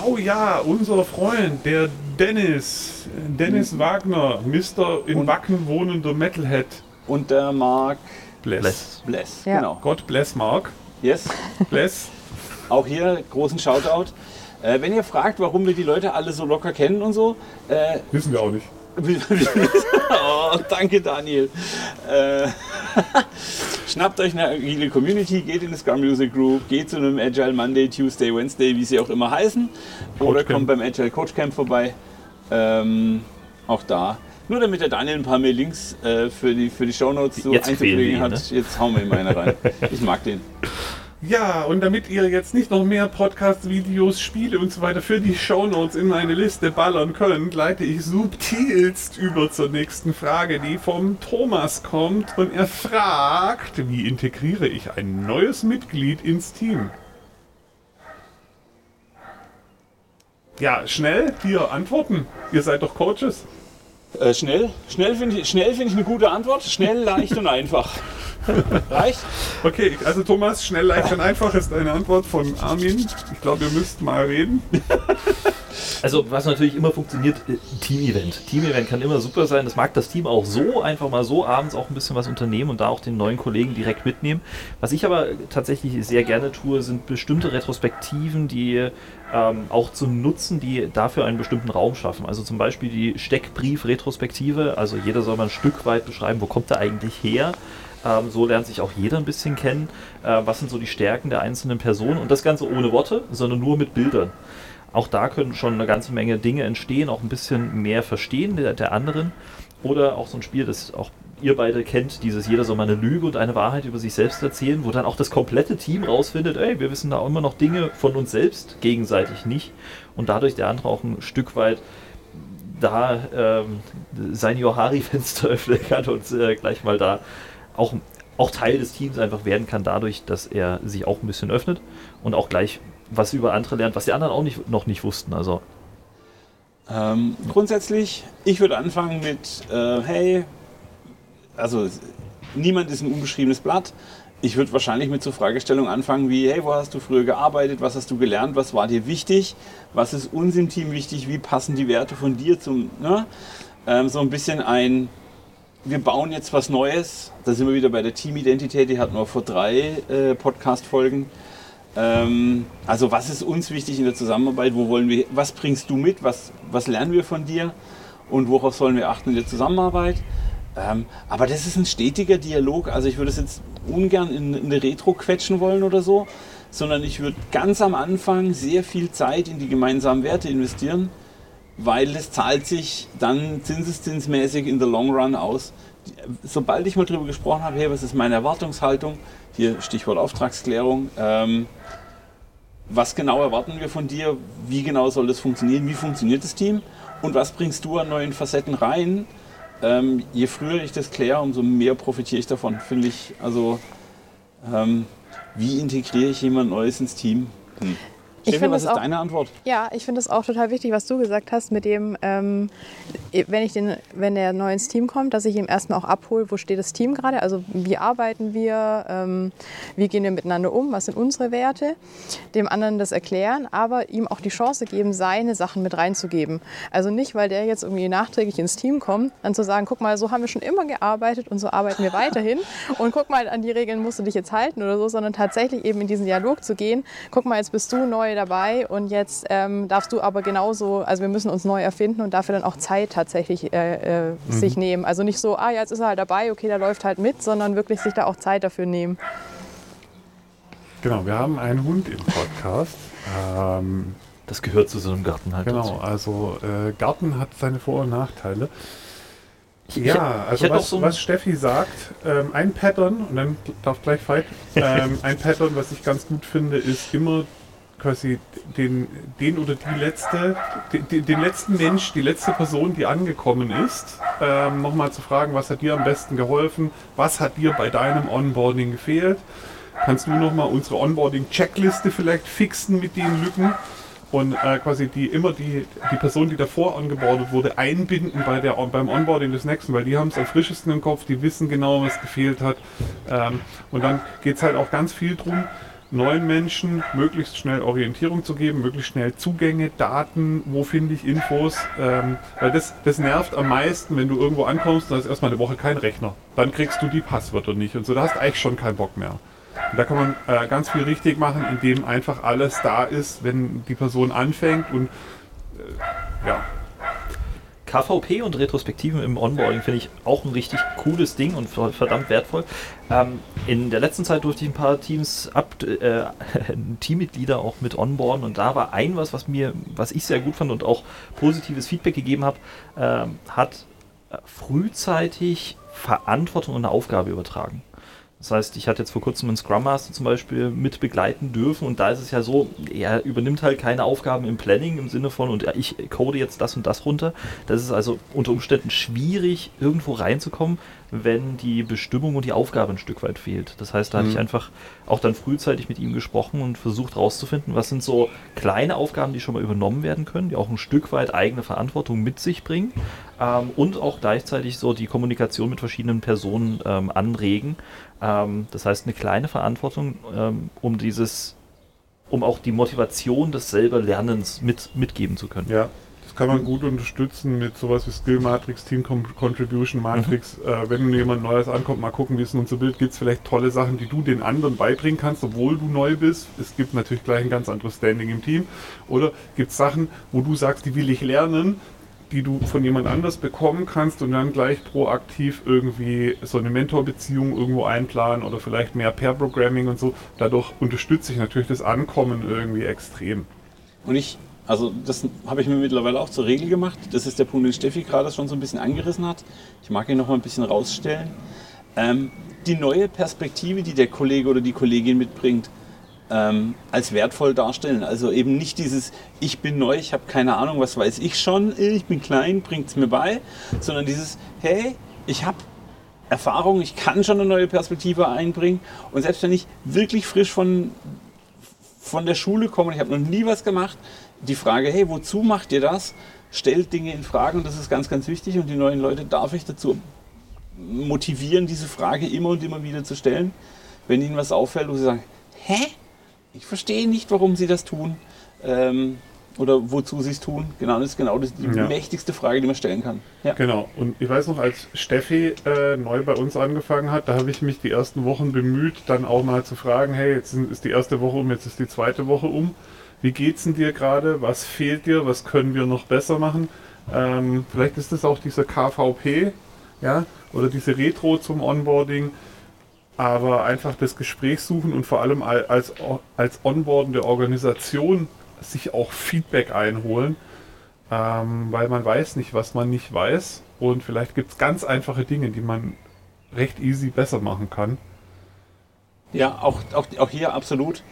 Oh ja, unser Freund, der Dennis. Dennis Wagner, Mr. in Und- Wacken wohnender Metalhead. Und der Mark Bless. Bless. Bless. Ja. Genau. Gott bless Mark. Yes. Bless. Auch hier großen Shoutout. Äh, wenn ihr fragt, warum wir die Leute alle so locker kennen und so, äh, Wissen wir auch nicht. Oh, danke Daniel. Äh, schnappt euch eine agile Community, geht in die Scrum Music Group, geht zu einem Agile Monday, Tuesday, Wednesday, wie sie auch immer heißen. Oder Coach Camp. kommt beim Agile Coach Camp vorbei. Ähm, auch da Nur damit der Daniel ein paar mehr Links äh, für die, für die Shownotes so Jetzt ihn, hat, ne? jetzt hauen wir ihm eine rein. Ich mag den. Ja, und damit ihr jetzt nicht noch mehr Podcast-Videos, Spiele und so weiter für die Shownotes in meine Liste ballern könnt, leite ich subtilst über zur nächsten Frage, die vom Thomas kommt. Und er fragt, wie integriere ich ein neues Mitglied ins Team? Ja, schnell, hier antworten. Ihr seid doch Coaches. Äh, schnell? Schnell finde ich, schnell find ich eine gute Antwort. Schnell, leicht und einfach. Reicht? Okay, also Thomas, schnell, leicht und einfach ist eine Antwort von Armin. Ich glaube, ihr müsst mal reden. Also was natürlich immer funktioniert, äh, Team-Event. Team-Event kann immer super sein. Das mag das Team auch so, einfach mal so abends auch ein bisschen was unternehmen und da auch den neuen Kollegen direkt mitnehmen. Was ich aber tatsächlich sehr gerne tue, sind bestimmte Retrospektiven, die ähm, auch zu nutzen, die dafür einen bestimmten Raum schaffen. Also zum Beispiel die Steckbrief-Retrospektive. Also jeder soll mal ein Stück weit beschreiben, wo kommt er eigentlich her. Ähm, so lernt sich auch jeder ein bisschen kennen. Äh, was sind so die Stärken der einzelnen Personen? Und das Ganze ohne Worte, sondern nur mit Bildern. Auch da können schon eine ganze Menge Dinge entstehen, auch ein bisschen mehr verstehen der, der anderen. Oder auch so ein Spiel, das auch ihr beide kennt, dieses jeder soll mal eine Lüge und eine Wahrheit über sich selbst erzählen, wo dann auch das komplette Team rausfindet, ey, wir wissen da auch immer noch Dinge von uns selbst, gegenseitig nicht. Und dadurch der andere auch ein Stück weit da ähm, sein Johari-Fenster öffnen kann und äh, gleich mal da auch, auch Teil des Teams einfach werden kann, dadurch, dass er sich auch ein bisschen öffnet und auch gleich was über andere lernt, was die anderen auch nicht, noch nicht wussten. Also Ähm, grundsätzlich, ich würde anfangen mit, äh, hey, also niemand ist ein unbeschriebenes Blatt. Ich würde wahrscheinlich mit so Fragestellungen anfangen wie, hey, wo hast du früher gearbeitet, was hast du gelernt, was war dir wichtig, was ist uns im Team wichtig, wie passen die Werte von dir zum, ne? ähm, so ein bisschen ein, wir bauen jetzt was Neues, da sind wir wieder bei der Teamidentität, die hatten wir vor drei äh, Podcast-Folgen. Ähm, also was ist uns wichtig in der Zusammenarbeit? Wo wollen wir, was bringst du mit? Was, was lernen wir von dir? Und worauf sollen wir achten in der Zusammenarbeit? Ähm, aber das ist ein stetiger Dialog. Also ich würde es jetzt ungern in, in eine Retro quetschen wollen oder so, sondern ich würde ganz am Anfang sehr viel Zeit in die gemeinsamen Werte investieren, weil es zahlt sich dann zinseszinsmäßig in the long run aus. Sobald ich mal drüber gesprochen habe, hey, was ist meine Erwartungshaltung? Hier Stichwort Auftragsklärung. Ähm, was genau erwarten wir von dir? Wie genau soll das funktionieren? Wie funktioniert das Team? Und was bringst du an neuen Facetten rein? Ähm, je früher ich das kläre, umso mehr profitiere ich davon, finde ich. Also, ähm, wie integriere ich jemand Neues ins Team? Hm. Ich Steffi, finde was ist auch- deine Antwort? Ja, ich finde es auch total wichtig, was du gesagt hast, mit dem, ähm, wenn, ich den, wenn der neu ins Team kommt, dass ich ihm erstmal auch abhole, wo steht das Team gerade, also wie arbeiten wir, ähm, wie gehen wir miteinander um, was sind unsere Werte, dem anderen das erklären, aber ihm auch die Chance geben, seine Sachen mit reinzugeben. Also nicht, weil der jetzt irgendwie nachträglich ins Team kommt, dann zu sagen, guck mal, so haben wir schon immer gearbeitet und so arbeiten wir weiterhin und guck mal, an die Regeln musst du dich jetzt halten oder so, sondern tatsächlich eben in diesen Dialog zu gehen, guck mal, jetzt bist du neu dabei und jetzt ähm, darfst du aber genauso, also wir müssen uns neu erfinden und dafür dann auch Zeit tatsächlich äh, äh, sich nehmen. Also nicht so, ah, jetzt ist er halt dabei, okay, der läuft halt mit, sondern wirklich sich da auch Zeit dafür nehmen. Genau, wir haben einen Hund im Podcast. Ähm, das gehört zu so einem Garten halt genau, dazu. also äh, Garten hat seine Vor- und Nachteile. Ja, also was, so was Steffi sagt, ähm, ein Pattern, und dann darf gleich Fight, ähm, ein Pattern, was ich ganz gut finde, ist immer quasi den, den oder die letzte, den, den- letzten Mensch, die letzte Person, die angekommen ist, ähm, nochmal zu fragen, was hat dir am besten geholfen, was hat dir bei deinem Onboarding gefehlt. Kannst du nochmal unsere Onboarding-Checkliste vielleicht fixen mit den Lücken? und äh, quasi die immer die, die Person, die davor angeboardet wurde, einbinden bei der, beim Onboarding des nächsten, weil die haben es am frischesten im Kopf, die wissen genau, was gefehlt hat. Ähm, und dann geht es halt auch ganz viel drum, neuen Menschen möglichst schnell Orientierung zu geben, möglichst schnell Zugänge, Daten, wo finde ich Infos, ähm, weil das, das nervt am meisten, wenn du irgendwo ankommst und hast erstmal eine Woche keinen Rechner. Dann kriegst du die Passwörter nicht und so, da hast du eigentlich schon keinen Bock mehr. Und da kann man äh, ganz viel richtig machen, indem einfach alles da ist, wenn die Person anfängt und äh, ja. KVP und Retrospektiven im Onboarding finde ich auch ein richtig cooles Ding und ver- verdammt wertvoll. Ähm, in der letzten Zeit durfte ich ein paar Teams ab, äh, Teammitglieder auch mit onboarden und da war ein was, was mir, was ich sehr gut fand und auch positives Feedback gegeben habe, ähm, hat äh, frühzeitig Verantwortung und eine Aufgabe übertragen. Das heißt, ich hatte jetzt vor kurzem einen Scrum Master zum Beispiel mit begleiten dürfen und da ist es ja so, er übernimmt halt keine Aufgaben im Planning im Sinne von und ich code jetzt das und das runter. Das ist also unter Umständen schwierig, irgendwo reinzukommen, wenn die Bestimmung und die Aufgabe ein Stück weit fehlt. Das heißt, da hatte ich Mhm. einfach auch dann frühzeitig mit ihm gesprochen und versucht herauszufinden, was sind so kleine Aufgaben, die schon mal übernommen werden können, die auch ein Stück weit eigene Verantwortung mit sich bringen ähm, und auch gleichzeitig so die Kommunikation mit verschiedenen Personen ähm, anregen. Ähm, das heißt, eine kleine Verantwortung, ähm, um dieses, um auch die Motivation des selber Lernens mit, mitgeben zu können. Ja, das kann man gut unterstützen mit sowas wie Skill Matrix, Team Contribution Matrix. Äh, wenn jemand Neues ankommt, mal gucken, wie ist nun so Bild. Gibt es vielleicht tolle Sachen, die du den anderen beibringen kannst, obwohl du neu bist? Es gibt natürlich gleich ein ganz anderes Standing im Team. Oder gibt es Sachen, wo du sagst, die will ich lernen, die du von jemand anders bekommen kannst und dann gleich proaktiv irgendwie so eine Mentorbeziehung irgendwo einplanen oder vielleicht mehr Pair-Programming und so. Dadurch unterstütze ich natürlich das Ankommen irgendwie extrem. Und ich, also das habe ich mir mittlerweile auch zur Regel gemacht. Das ist der Punkt, den Steffi gerade schon so ein bisschen angerissen hat. Ich mag ihn noch mal ein bisschen rausstellen. Ähm, die neue Perspektive, die der Kollege oder die Kollegin mitbringt, ähm, als wertvoll darstellen. Also eben nicht dieses, ich bin neu, ich habe keine Ahnung, was weiß ich schon, ich bin klein, bringt es mir bei, sondern dieses, hey, ich habe Erfahrung, ich kann schon eine neue Perspektive einbringen und selbst wenn ich wirklich frisch von, von der Schule komme und ich habe noch nie was gemacht, die Frage, hey, wozu macht ihr das? Stellt Dinge in Frage und das ist ganz, ganz wichtig und die neuen Leute darf ich dazu motivieren, diese Frage immer und immer wieder zu stellen, wenn ihnen was auffällt, wo sie sagen, hä? Ich verstehe nicht, warum sie das tun ähm, oder wozu sie es tun. Genau, das ist genau das, die Ja. mächtigste Frage, die man stellen kann. Ja. Genau. Und ich weiß noch, als Steffi äh, neu bei uns angefangen hat, da habe ich mich die ersten Wochen bemüht, dann auch mal zu fragen, hey, jetzt ist die erste Woche um, jetzt ist die zweite Woche um. Wie geht's denn dir gerade? Was fehlt dir? Was können wir noch besser machen? Ähm, vielleicht ist es auch dieser KVP, ja, oder diese Retro zum Onboarding. Aber einfach das Gespräch suchen und vor allem al- als, als onboardende Organisation sich auch Feedback einholen ähm, weil man weiß nicht, was man nicht weiß. Und vielleicht gibt es ganz einfache Dinge, die man recht easy besser machen kann. Ja, auch, auch, auch hier absolut.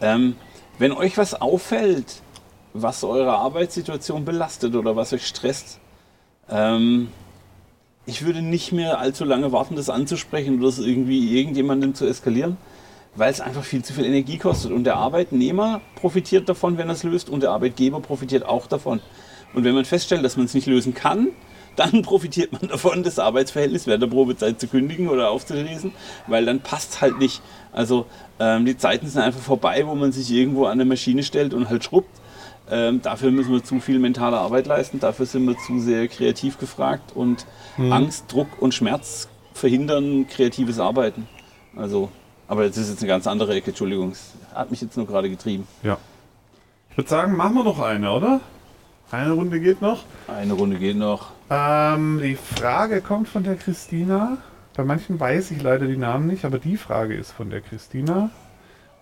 Ähm, wenn euch was auffällt, was eure Arbeitssituation belastet oder was euch stresst, ähm, ich würde nicht mehr allzu lange warten, das anzusprechen oder das irgendwie irgendjemandem zu eskalieren, weil es einfach viel zu viel Energie kostet. Und der Arbeitnehmer profitiert davon, wenn er es löst, und der Arbeitgeber profitiert auch davon. Und wenn man feststellt, dass man es nicht lösen kann, dann profitiert man davon, das Arbeitsverhältnis während der Probezeit zu kündigen oder aufzulesen, weil dann passt es halt nicht. Also ähm, die Zeiten sind einfach vorbei, wo man sich irgendwo an eine Maschine stellt und halt schrubbt. Ähm, dafür müssen wir zu viel mentale Arbeit leisten, dafür sind wir zu sehr kreativ gefragt und Angst, Druck und Schmerz verhindern kreatives Arbeiten. Also, aber das ist jetzt eine ganz andere Ecke, Entschuldigung, es hat mich jetzt nur gerade getrieben. Ja. Ich würde sagen, machen wir noch eine, oder? Eine Runde geht noch. Eine Runde geht noch. Ähm, die Frage kommt von der Christina. Bei manchen weiß ich leider die Namen nicht, aber die Frage ist von der Christina.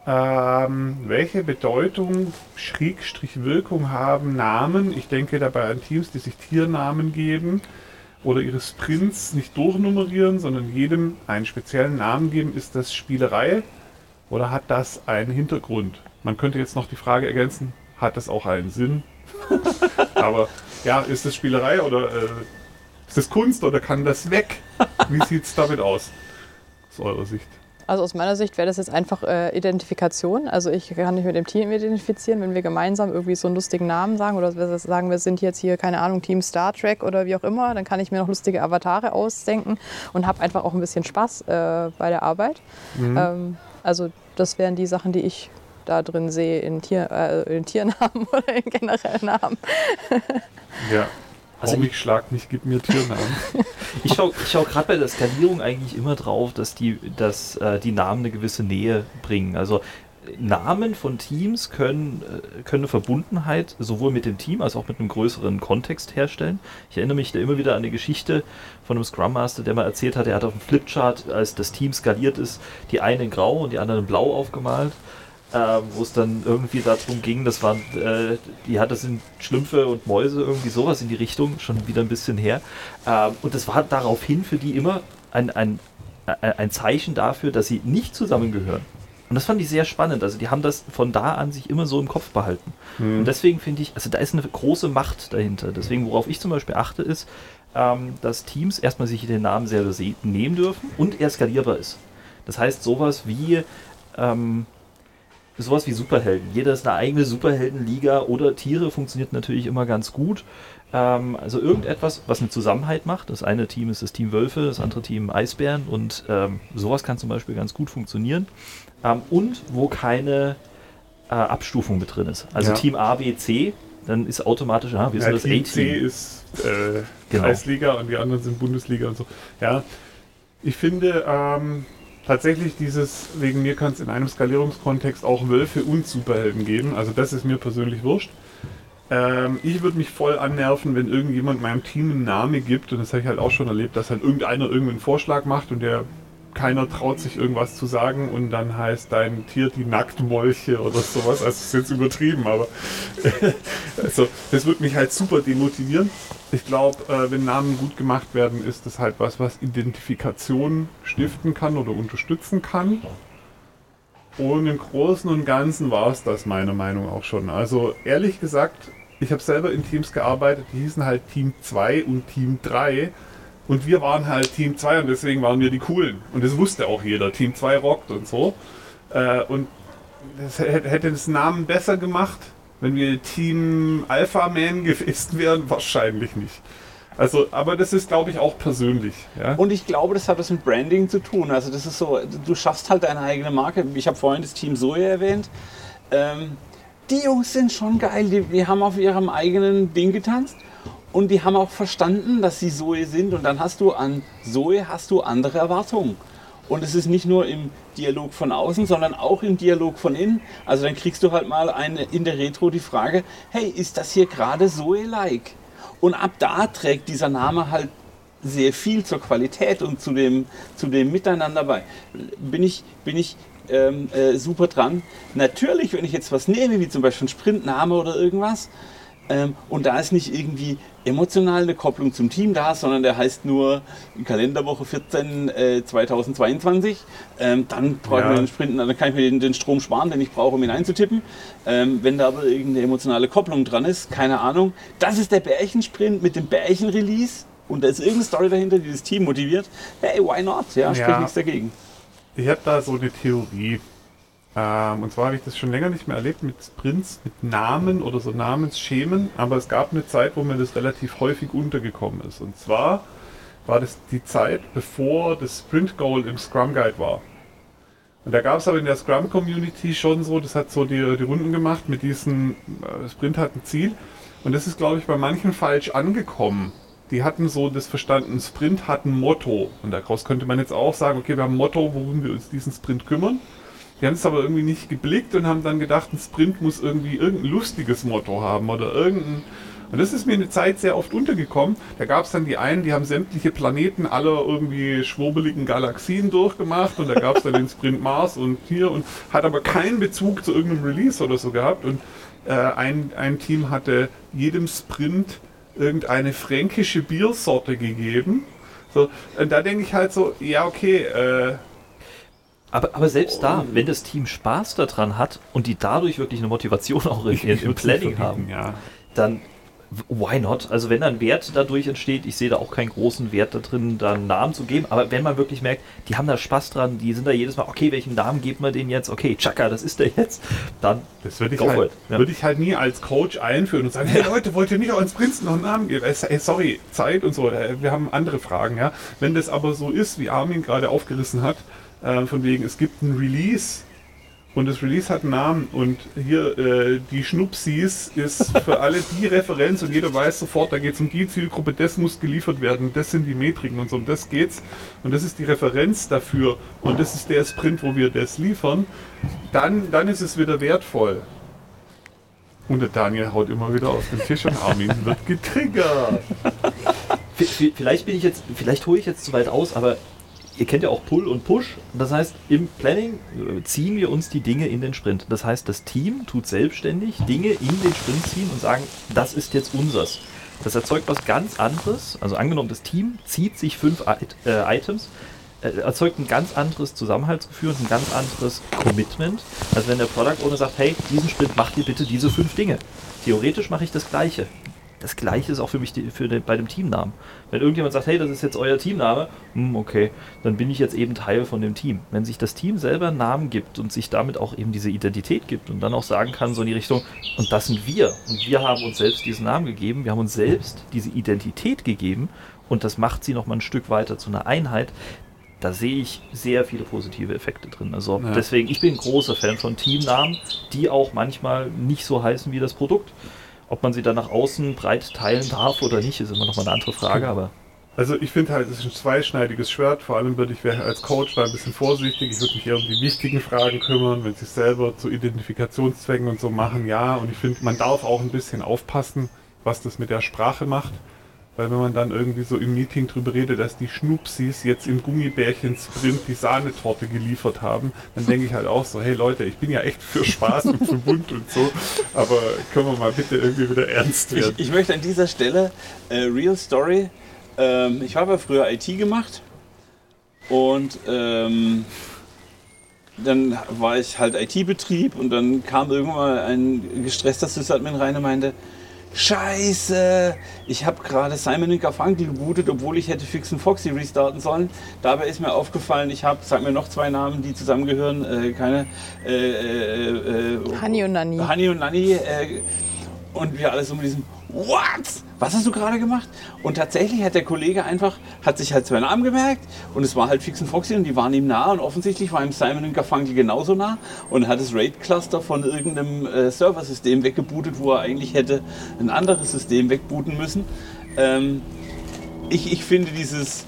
Ähm, welche Bedeutung, Schrägstrich Wirkung haben Namen? Ich denke dabei an Teams, die sich Tiernamen geben oder ihre Sprints nicht durchnummerieren, sondern jedem einen speziellen Namen geben. Ist das Spielerei oder hat das einen Hintergrund? Man könnte jetzt noch die Frage ergänzen, hat das auch einen Sinn? Aber ja, ist das Spielerei oder äh, ist das Kunst oder kann das weg? Wie sieht es damit aus? Aus eurer Sicht. Also aus meiner Sicht wäre das jetzt einfach äh, Identifikation. Also ich kann mich mit dem Team identifizieren, wenn wir gemeinsam irgendwie so einen lustigen Namen sagen oder wir sagen, wir sind jetzt hier, keine Ahnung, Team Star Trek oder wie auch immer, dann kann ich mir noch lustige Avatare ausdenken und habe einfach auch ein bisschen Spaß äh, bei der Arbeit. Ähm, also das wären die Sachen, die ich da drin sehe in, Tier, äh, in Tiernamen oder in generellen Namen. Ja. Also Also mich schlag nicht, gib mir Tiernamen. Ich schaue ich schau gerade bei der Skalierung eigentlich immer drauf, dass die, dass, äh, die Namen eine gewisse Nähe bringen. Also Namen von Teams können, äh, können eine Verbundenheit sowohl mit dem Team als auch mit einem größeren Kontext herstellen. Ich erinnere mich da immer wieder an eine Geschichte von einem Scrum Master, der mal erzählt hat, er hat auf dem Flipchart, als das Team skaliert ist, die einen in grau und die anderen in blau aufgemalt. Äh, wo es dann irgendwie darum ging, das waren, äh, ja, das sind Schlümpfe und Mäuse, irgendwie sowas in die Richtung, schon wieder ein bisschen her. Ähm, und das war daraufhin für die immer ein, ein, ein Zeichen dafür, dass sie nicht zusammengehören. Und das fand ich sehr spannend. Also die haben das von da an sich immer so im Kopf behalten. Mhm. Und deswegen finde ich, also da ist eine große Macht dahinter. Deswegen, worauf ich zum Beispiel achte, ist, ähm, dass Teams erstmal sich den Namen selber nehmen dürfen und er skalierbar ist. Das heißt, sowas wie ähm, sowas wie Superhelden. Jeder ist eine eigene Superheldenliga oder Tiere funktioniert natürlich immer ganz gut. Ähm, also irgendetwas, was eine Zusammenhalt macht. Das eine Team ist das Team Wölfe, das andere Team Eisbären und ähm, sowas kann zum Beispiel ganz gut funktionieren. Ähm, und wo keine äh, Abstufung mit drin ist. Also ja. Team A, B, C, dann ist automatisch, ja, wir sind ja, das A-Team. C ist äh, genau. Kreisliga und die anderen sind Bundesliga und so. Ja, ich finde ähm, tatsächlich dieses, wegen mir kann es in einem Skalierungskontext auch Wölfe und Superhelden geben. Also das ist mir persönlich wurscht. Ähm, ich würde mich voll annerven, wenn irgendjemand meinem Team einen Namen gibt, und das habe ich halt auch schon erlebt, dass halt irgendeiner irgendeinen Vorschlag macht und der keiner traut sich irgendwas zu sagen und dann heißt dein Tier die Nacktmolche oder sowas. Also ist jetzt übertrieben, aber also, das würde mich halt super demotivieren. Ich glaube, äh, wenn Namen gut gemacht werden, ist das halt was, was Identifikation stiften kann oder unterstützen kann. Und im Großen und Ganzen war es das meiner Meinung auch schon. Also ehrlich gesagt, ich habe selber in Teams gearbeitet, die hießen halt Team 2 und Team 3 und wir waren halt Team 2 und deswegen waren wir die Coolen. Und das wusste auch jeder. Team 2 rockt und so. Äh, und das hätte das Namen besser gemacht, wenn wir Team Alpha Man gewesen wären? Wahrscheinlich nicht. Also, aber das ist, glaube ich, auch persönlich. Ja? Und ich glaube, das hat was mit Branding zu tun. Also, das ist so, du schaffst halt deine eigene Marke. Ich habe vorhin das Team Soja erwähnt. Ähm, die Jungs sind schon geil. Die, die haben auf ihrem eigenen Ding getanzt. Und die haben auch verstanden, dass sie Zoe sind. Und dann hast du an Zoe hast du andere Erwartungen. Und es ist nicht nur im Dialog von außen, sondern auch im Dialog von innen. Also dann kriegst du halt mal eine, in der Retro die Frage, hey, ist das hier gerade Zoe-like? Und ab da trägt dieser Name halt sehr viel zur Qualität und zu dem, zu dem Miteinander bei. Bin ich, bin ich ähm, äh, super dran. Natürlich, wenn ich jetzt was nehme, wie zum Beispiel ein Sprintname oder irgendwas, ähm, und da ist nicht irgendwie emotional eine Kopplung zum Team da, sondern der heißt nur Kalenderwoche 14 äh, 2022. Ähm, dann brauche ich mir den Sprint, dann kann ich mir den, den, Strom sparen, den ich brauche, um ihn einzutippen. Ähm, wenn da aber irgendeine emotionale Kopplung dran ist, keine Ahnung. Das ist der Bärchensprint mit dem Bärchen-Release und da ist irgendeine Story dahinter, die das Team motiviert. Hey, why not? Ja, sprich ja. nichts dagegen. Ich habe da so eine Theorie. Ähm, und zwar habe ich das schon länger nicht mehr erlebt mit Sprints, mit Namen oder so Namensschemen, aber es gab eine Zeit, wo mir das relativ häufig untergekommen ist. Und zwar war das die Zeit, bevor das Sprint Goal im Scrum Guide war. Und da gab es aber in der Scrum Community schon so, das hat so die, die Runden gemacht mit diesem, äh, Sprint hat ein Ziel. Und das ist, glaube ich, bei manchen falsch angekommen. Die hatten so das verstanden, Sprint hat ein Motto. Und daraus könnte man jetzt auch sagen, okay, wir haben ein Motto, worum wir uns diesen Sprint kümmern. Die haben es aber irgendwie nicht geblickt und haben dann gedacht, ein Sprint muss irgendwie irgendein lustiges Motto haben oder irgendein. Und das ist mir eine Zeit sehr oft untergekommen. Da gab es dann die einen, die haben sämtliche Planeten aller irgendwie schwurbeligen Galaxien durchgemacht und da gab es dann den Sprint Mars und hier und hat aber keinen Bezug zu irgendeinem Release oder so gehabt. Und äh, ein, ein Team hatte jedem Sprint irgendeine fränkische Biersorte gegeben. So, und da denke ich halt so, ja, okay, äh, aber, aber selbst da, wenn das Team Spaß daran hat und die dadurch wirklich eine Motivation auch in, im Planning haben, ja. dann why not? Also wenn da ein Wert dadurch entsteht, ich sehe da auch keinen großen Wert da drin, da einen Namen zu geben, aber wenn man wirklich merkt, die haben da Spaß dran, die sind da jedes Mal, okay, welchen Namen gibt man den jetzt? Okay, Chaka, das ist der jetzt. Dann das würde ich, halt, ja. würd ich halt nie als Coach einführen und sagen, hey Leute, wollt ihr nicht auch ins Prinzen noch einen Namen geben? Hey, sorry, Zeit und so, äh, wir haben andere Fragen, ja. Wenn das aber so ist, wie Armin gerade aufgerissen hat, äh, von wegen, es gibt ein Release und das Release hat einen Namen und hier äh, die Schnupsis ist für alle die Referenz und jeder weiß sofort, da geht es um die Zielgruppe, das muss geliefert werden, das sind die Metriken und so, um das geht's und das ist die Referenz dafür und das ist der Sprint, wo wir das liefern, dann, dann ist es wieder wertvoll. Und der Daniel haut immer wieder auf den Tisch und Armin wird getriggert. Vielleicht bin ich jetzt, vielleicht hole ich jetzt zu weit aus, aber ihr kennt ja auch Pull und Push. Das heißt, im Planning äh, ziehen wir uns die Dinge in den Sprint. Das heißt, das Team tut selbstständig Dinge in den Sprint ziehen und sagen, das ist jetzt unseres. Das erzeugt was ganz anderes. Also angenommen, das Team zieht sich fünf äh, Items, äh, erzeugt ein ganz anderes Zusammenhaltsgefühl und ein ganz anderes Commitment, als wenn der Product Owner sagt, hey, diesen Sprint macht ihr bitte diese fünf Dinge. Theoretisch mache ich das Gleiche das gleiche ist auch für mich die, für den, bei dem Teamnamen. Wenn irgendjemand sagt, hey, das ist jetzt euer Teamname, hm, okay, dann bin ich jetzt eben Teil von dem Team. Wenn sich das Team selber einen Namen gibt und sich damit auch eben diese Identität gibt und dann auch sagen kann, so in die Richtung, und das sind wir. Und wir haben uns selbst diesen Namen gegeben, wir haben uns selbst diese Identität gegeben und das macht sie nochmal ein Stück weiter zu einer Einheit, da sehe ich sehr viele positive Effekte drin. Also ja. deswegen, ich bin ein großer Fan von Teamnamen, die auch manchmal nicht so heißen wie das Produkt. Ob man sie dann nach außen breit teilen darf oder nicht, ist immer noch mal eine andere Frage, aber. Also ich finde halt, es ist ein zweischneidiges Schwert. Vor allem würde ich als Coach da ein bisschen vorsichtig. Ich würde mich eher um die wichtigen Fragen kümmern, wenn sie es selber zu Identifikationszwecken und so machen, ja. Und ich finde, man darf auch ein bisschen aufpassen, was das mit der Sprache macht. Weil wenn man dann irgendwie so im Meeting drüber redet, dass die Schnupsis jetzt im Gummibärchen-Sprint die Sahnetorte geliefert haben, dann denke ich halt auch so, hey Leute, ich bin ja echt für Spaß und für bunt und so, aber können wir mal bitte irgendwie wieder ernst werden. Ich, ich möchte an dieser Stelle äh, Real Story, ähm, ich habe ja früher IT gemacht und ähm, dann war ich halt IT-Betrieb und dann kam irgendwann ein gestresster Sysadmin rein und meinte, Scheiße, ich habe gerade Simon Garfunkel gebootet, obwohl ich hätte Fix und Foxy restarten sollen. Dabei ist mir aufgefallen, ich habe, sag mir noch zwei Namen, die zusammengehören, äh, keine. Äh, äh, äh Honey und Nanny. Honey und Nanny. Äh, und wir alle so mit diesem What? Was hast du gerade gemacht? Und tatsächlich hat der Kollege einfach, hat sich halt zwei Namen gemerkt und es war halt Fix und Foxy und die waren ihm nah und offensichtlich war ihm Simon und Garfunkel genauso nah und hat das RAID-Cluster von irgendeinem äh, Serversystem weggebootet, wo er eigentlich hätte ein anderes System wegbooten müssen. Ähm, ich, ich finde dieses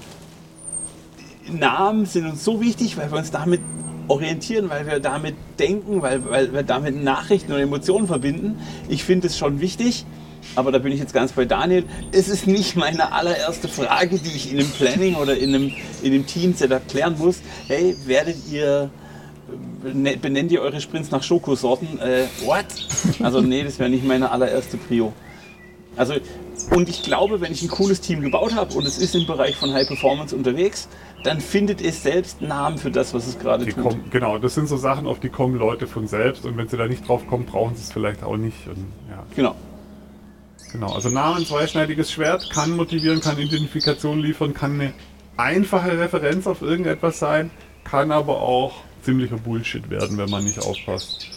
Namen sind uns so wichtig, weil wir uns damit orientieren, weil wir damit denken, weil, weil wir damit Nachrichten und Emotionen verbinden. Ich finde es schon wichtig aber da bin ich jetzt ganz bei Daniel. Es ist nicht meine allererste Frage, die ich in einem Planning oder in einem, in einem Team-Setup klären muss. Hey, werdet ihr, ne, benennt ihr eure Sprints nach Schokosorten? Äh, what? Also nee, das wäre nicht meine allererste Prio. Also, und ich glaube, wenn ich ein cooles Team gebaut habe und es ist im Bereich von High Performance unterwegs, dann findet es selbst Namen für das, was es gerade tut. Kommen, genau, das sind so Sachen, auf die kommen Leute von selbst und wenn sie da nicht drauf kommen, brauchen sie es vielleicht auch nicht. Und, ja. Genau. Genau, also nah ein zweischneidiges Schwert kann motivieren, kann Identifikation liefern, kann eine einfache Referenz auf irgendetwas sein, kann aber auch ziemlicher Bullshit werden, wenn man nicht aufpasst.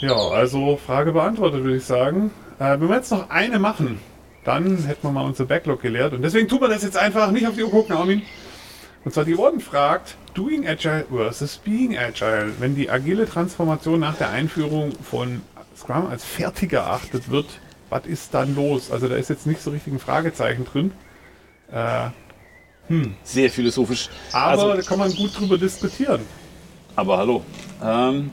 Ja, also Frage beantwortet, würde ich sagen. Äh, wenn wir jetzt noch eine machen, dann hätten wir mal unser Backlog geleert. Und deswegen tun wir das jetzt einfach nicht auf die Uhr gucken, Armin. Und zwar die Warden fragt, Doing Agile versus Being Agile. Wenn die agile Transformation nach der Einführung von Scrum als fertig erachtet wird, was ist dann los? Also da ist jetzt nicht so richtig ein Fragezeichen drin. Äh, hm. Sehr philosophisch. Aber also, da kann man gut drüber diskutieren. Aber hallo. Ähm,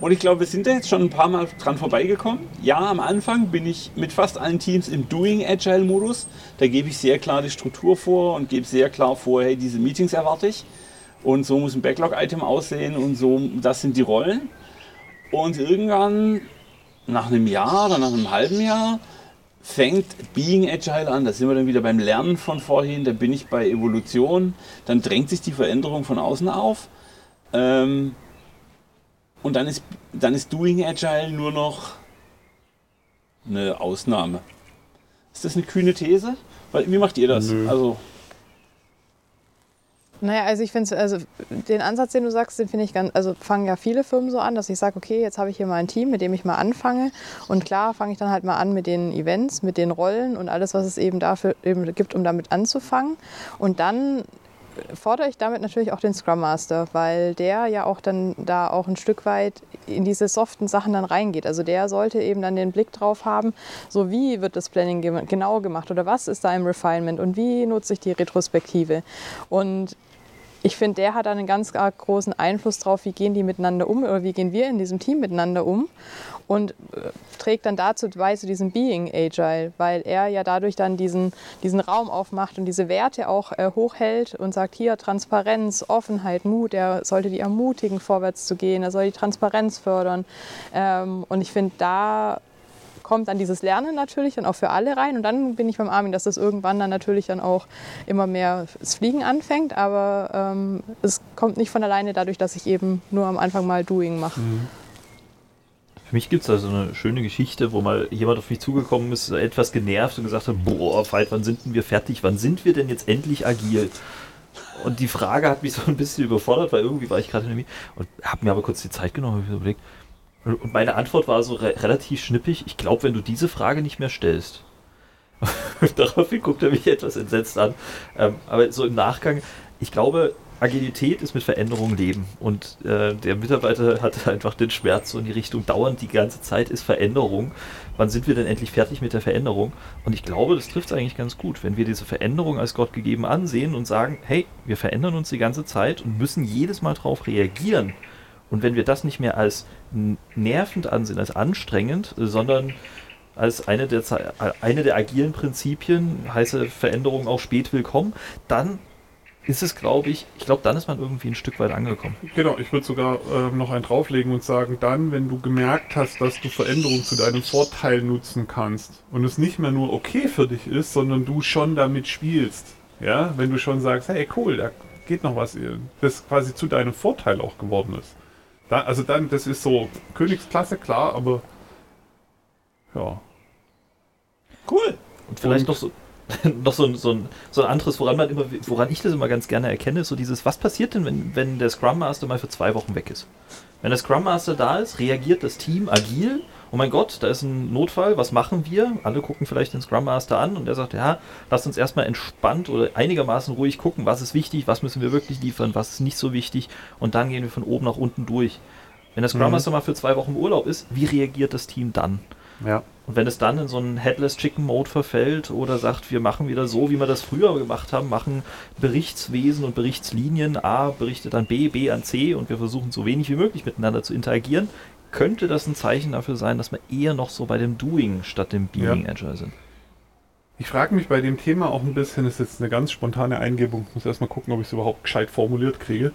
und ich glaube, wir sind da jetzt schon ein paar Mal dran vorbeigekommen. Ja, am Anfang bin ich mit fast allen Teams im Doing Agile Modus. Da gebe ich sehr klar die Struktur vor und gebe sehr klar vor, hey, diese Meetings erwarte ich. Und so muss ein Backlog-Item aussehen und so, das sind die Rollen. Und irgendwann, nach einem Jahr oder nach einem halben Jahr, fängt Being Agile an. Da sind wir dann wieder beim Lernen von vorhin. Da bin ich bei Evolution. Dann drängt sich die Veränderung von außen auf. Ähm, und dann ist, dann ist Doing Agile nur noch eine Ausnahme. Ist das eine kühne These? Wie macht ihr das? Nö. Also naja, also ich finde, also den Ansatz, den du sagst, den finde ich ganz, also fangen ja viele Firmen so an, dass ich sage, okay, jetzt habe ich hier mal ein Team, mit dem ich mal anfange. Und klar fange ich dann halt mal an mit den Events, mit den Rollen und alles, was es eben dafür eben gibt, um damit anzufangen. Und dann fordere ich damit natürlich auch den Scrum Master, weil der ja auch dann da auch ein Stück weit in diese soften Sachen dann reingeht. Also der sollte eben dann den Blick drauf haben, so wie wird das Planning genau gemacht oder was ist da im Refinement und wie nutze ich die Retrospektive. Und ich finde, der hat einen ganz großen Einfluss darauf, wie gehen die miteinander um oder wie gehen wir in diesem Team miteinander um. und äh, trägt dann dazu bei zu diesem Being Agile, weil er ja dadurch dann diesen, diesen Raum aufmacht und diese Werte auch äh, hochhält und sagt, hier Transparenz, Offenheit, Mut, er sollte die ermutigen, vorwärts zu gehen, er soll die Transparenz fördern. Ähm, und ich finde, da kommt dann dieses Lernen natürlich dann auch für alle rein und dann bin ich beim Armin, dass das irgendwann dann natürlich dann auch immer mehr das Fliegen anfängt, aber ähm, es kommt nicht von alleine dadurch, dass ich eben nur am Anfang mal Doing mache. Mhm. Für mich gibt es also eine schöne Geschichte, wo mal jemand auf mich zugekommen ist, etwas genervt und gesagt hat, boah, Veit, wann sind denn wir fertig? Wann sind wir denn jetzt endlich agil? Und die Frage hat mich so ein bisschen überfordert, weil irgendwie war ich gerade in der und habe mir aber kurz die Zeit genommen und überlegt. Und meine Antwort war so re relativ schnippig. Ich glaube, wenn du diese Frage nicht mehr stellst, daraufhin guckt er mich etwas entsetzt an. Ähm, aber so im Nachgang, ich glaube, Agilität ist mit Veränderung leben. Und äh, der Mitarbeiter hat einfach den Schmerz so in die Richtung dauernd die ganze Zeit ist Veränderung. Wann sind wir denn endlich fertig mit der Veränderung? Und ich glaube, das trifft es eigentlich ganz gut, wenn wir diese Veränderung als Gott gegeben ansehen und sagen, hey, wir verändern uns die ganze Zeit und müssen jedes Mal darauf reagieren. Und wenn wir das nicht mehr als nervend ansehen, als anstrengend, sondern als eine der, eine der agilen Prinzipien, heiße Veränderung auch spät willkommen, dann ist es, glaube ich, ich glaube, dann ist man irgendwie ein Stück weit angekommen. Genau, ich würde sogar äh, noch einen drauflegen und sagen, dann, wenn du gemerkt hast, dass du Veränderungen zu deinem Vorteil nutzen kannst und es nicht mehr nur okay für dich ist, sondern du schon damit spielst, ja, wenn du schon sagst, hey, cool, da geht noch was, das quasi zu deinem Vorteil auch geworden ist. Da, also dann, das ist so Königsklasse, klar, aber ja. Cool. Und vielleicht und, noch so, noch so ein, so, ein, so ein anderes, woran man immer, woran ich das immer ganz gerne erkenne, ist so dieses, was passiert denn, wenn, wenn der Scrum Master mal für zwei Wochen weg ist? Wenn der Scrum Master da ist, reagiert das Team agil. Oh mein Gott, da ist ein Notfall, was machen wir? Alle gucken vielleicht den Scrum Master an und der sagt, ja, lasst uns erstmal entspannt oder einigermaßen ruhig gucken, was ist wichtig, was müssen wir wirklich liefern, was ist nicht so wichtig und dann gehen wir von oben nach unten durch. Wenn der Scrum mhm. Master mhm. mal für zwei Wochen im Urlaub ist, wie reagiert das Team dann? Ja. Und wenn es dann in so einen Headless Chicken Mode verfällt oder sagt, wir machen wieder so, wie wir das früher gemacht haben, machen Berichtswesen und Berichtslinien, A berichtet an B, B an C und wir versuchen so wenig wie möglich miteinander zu interagieren, könnte das ein Zeichen dafür sein, dass wir eher noch so bei dem Doing statt dem Being ja. Agile sind. Ich frage mich bei dem Thema auch ein bisschen, das ist jetzt eine ganz spontane Eingebung, ich muss erstmal gucken, ob ich es überhaupt gescheit formuliert kriege.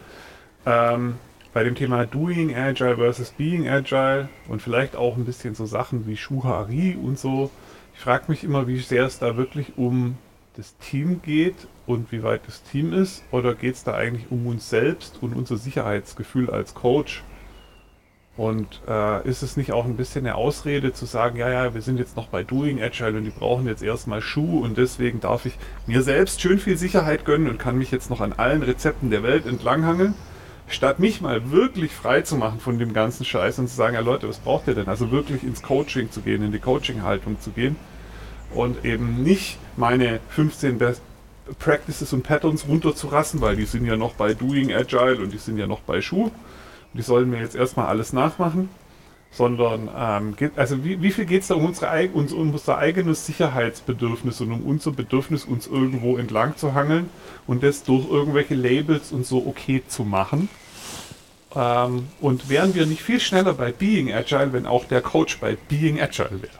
Ähm, bei dem Thema Doing Agile versus Being Agile und vielleicht auch ein bisschen so Sachen wie Schuhari und so. Ich frage mich immer, wie sehr es da wirklich um das Team geht und wie weit das Team ist oder geht es da eigentlich um uns selbst und unser Sicherheitsgefühl als Coach? Und äh, ist es nicht auch ein bisschen eine Ausrede zu sagen, ja, ja, wir sind jetzt noch bei Doing Agile und die brauchen jetzt erstmal Schuh und deswegen darf ich mir selbst schön viel Sicherheit gönnen und kann mich jetzt noch an allen Rezepten der Welt entlanghangeln? statt mich mal wirklich frei zu machen von dem ganzen Scheiß und zu sagen, ja Leute, was braucht ihr denn? Also wirklich ins Coaching zu gehen, in die Coaching-Haltung zu gehen und eben nicht meine 15 Best Practices und Patterns runterzurassen, weil die sind ja noch bei Doing Agile und die sind ja noch bei Schuh. Die sollen mir jetzt erstmal alles nachmachen, sondern ähm, geht, also wie, wie viel geht es da um, unsere, uns, um unser eigenes Sicherheitsbedürfnis und um unser Bedürfnis, uns irgendwo entlang zu hangeln und das durch irgendwelche Labels und so okay zu machen. Ähm, und wären wir nicht viel schneller bei Being Agile, wenn auch der Coach bei Being Agile wäre?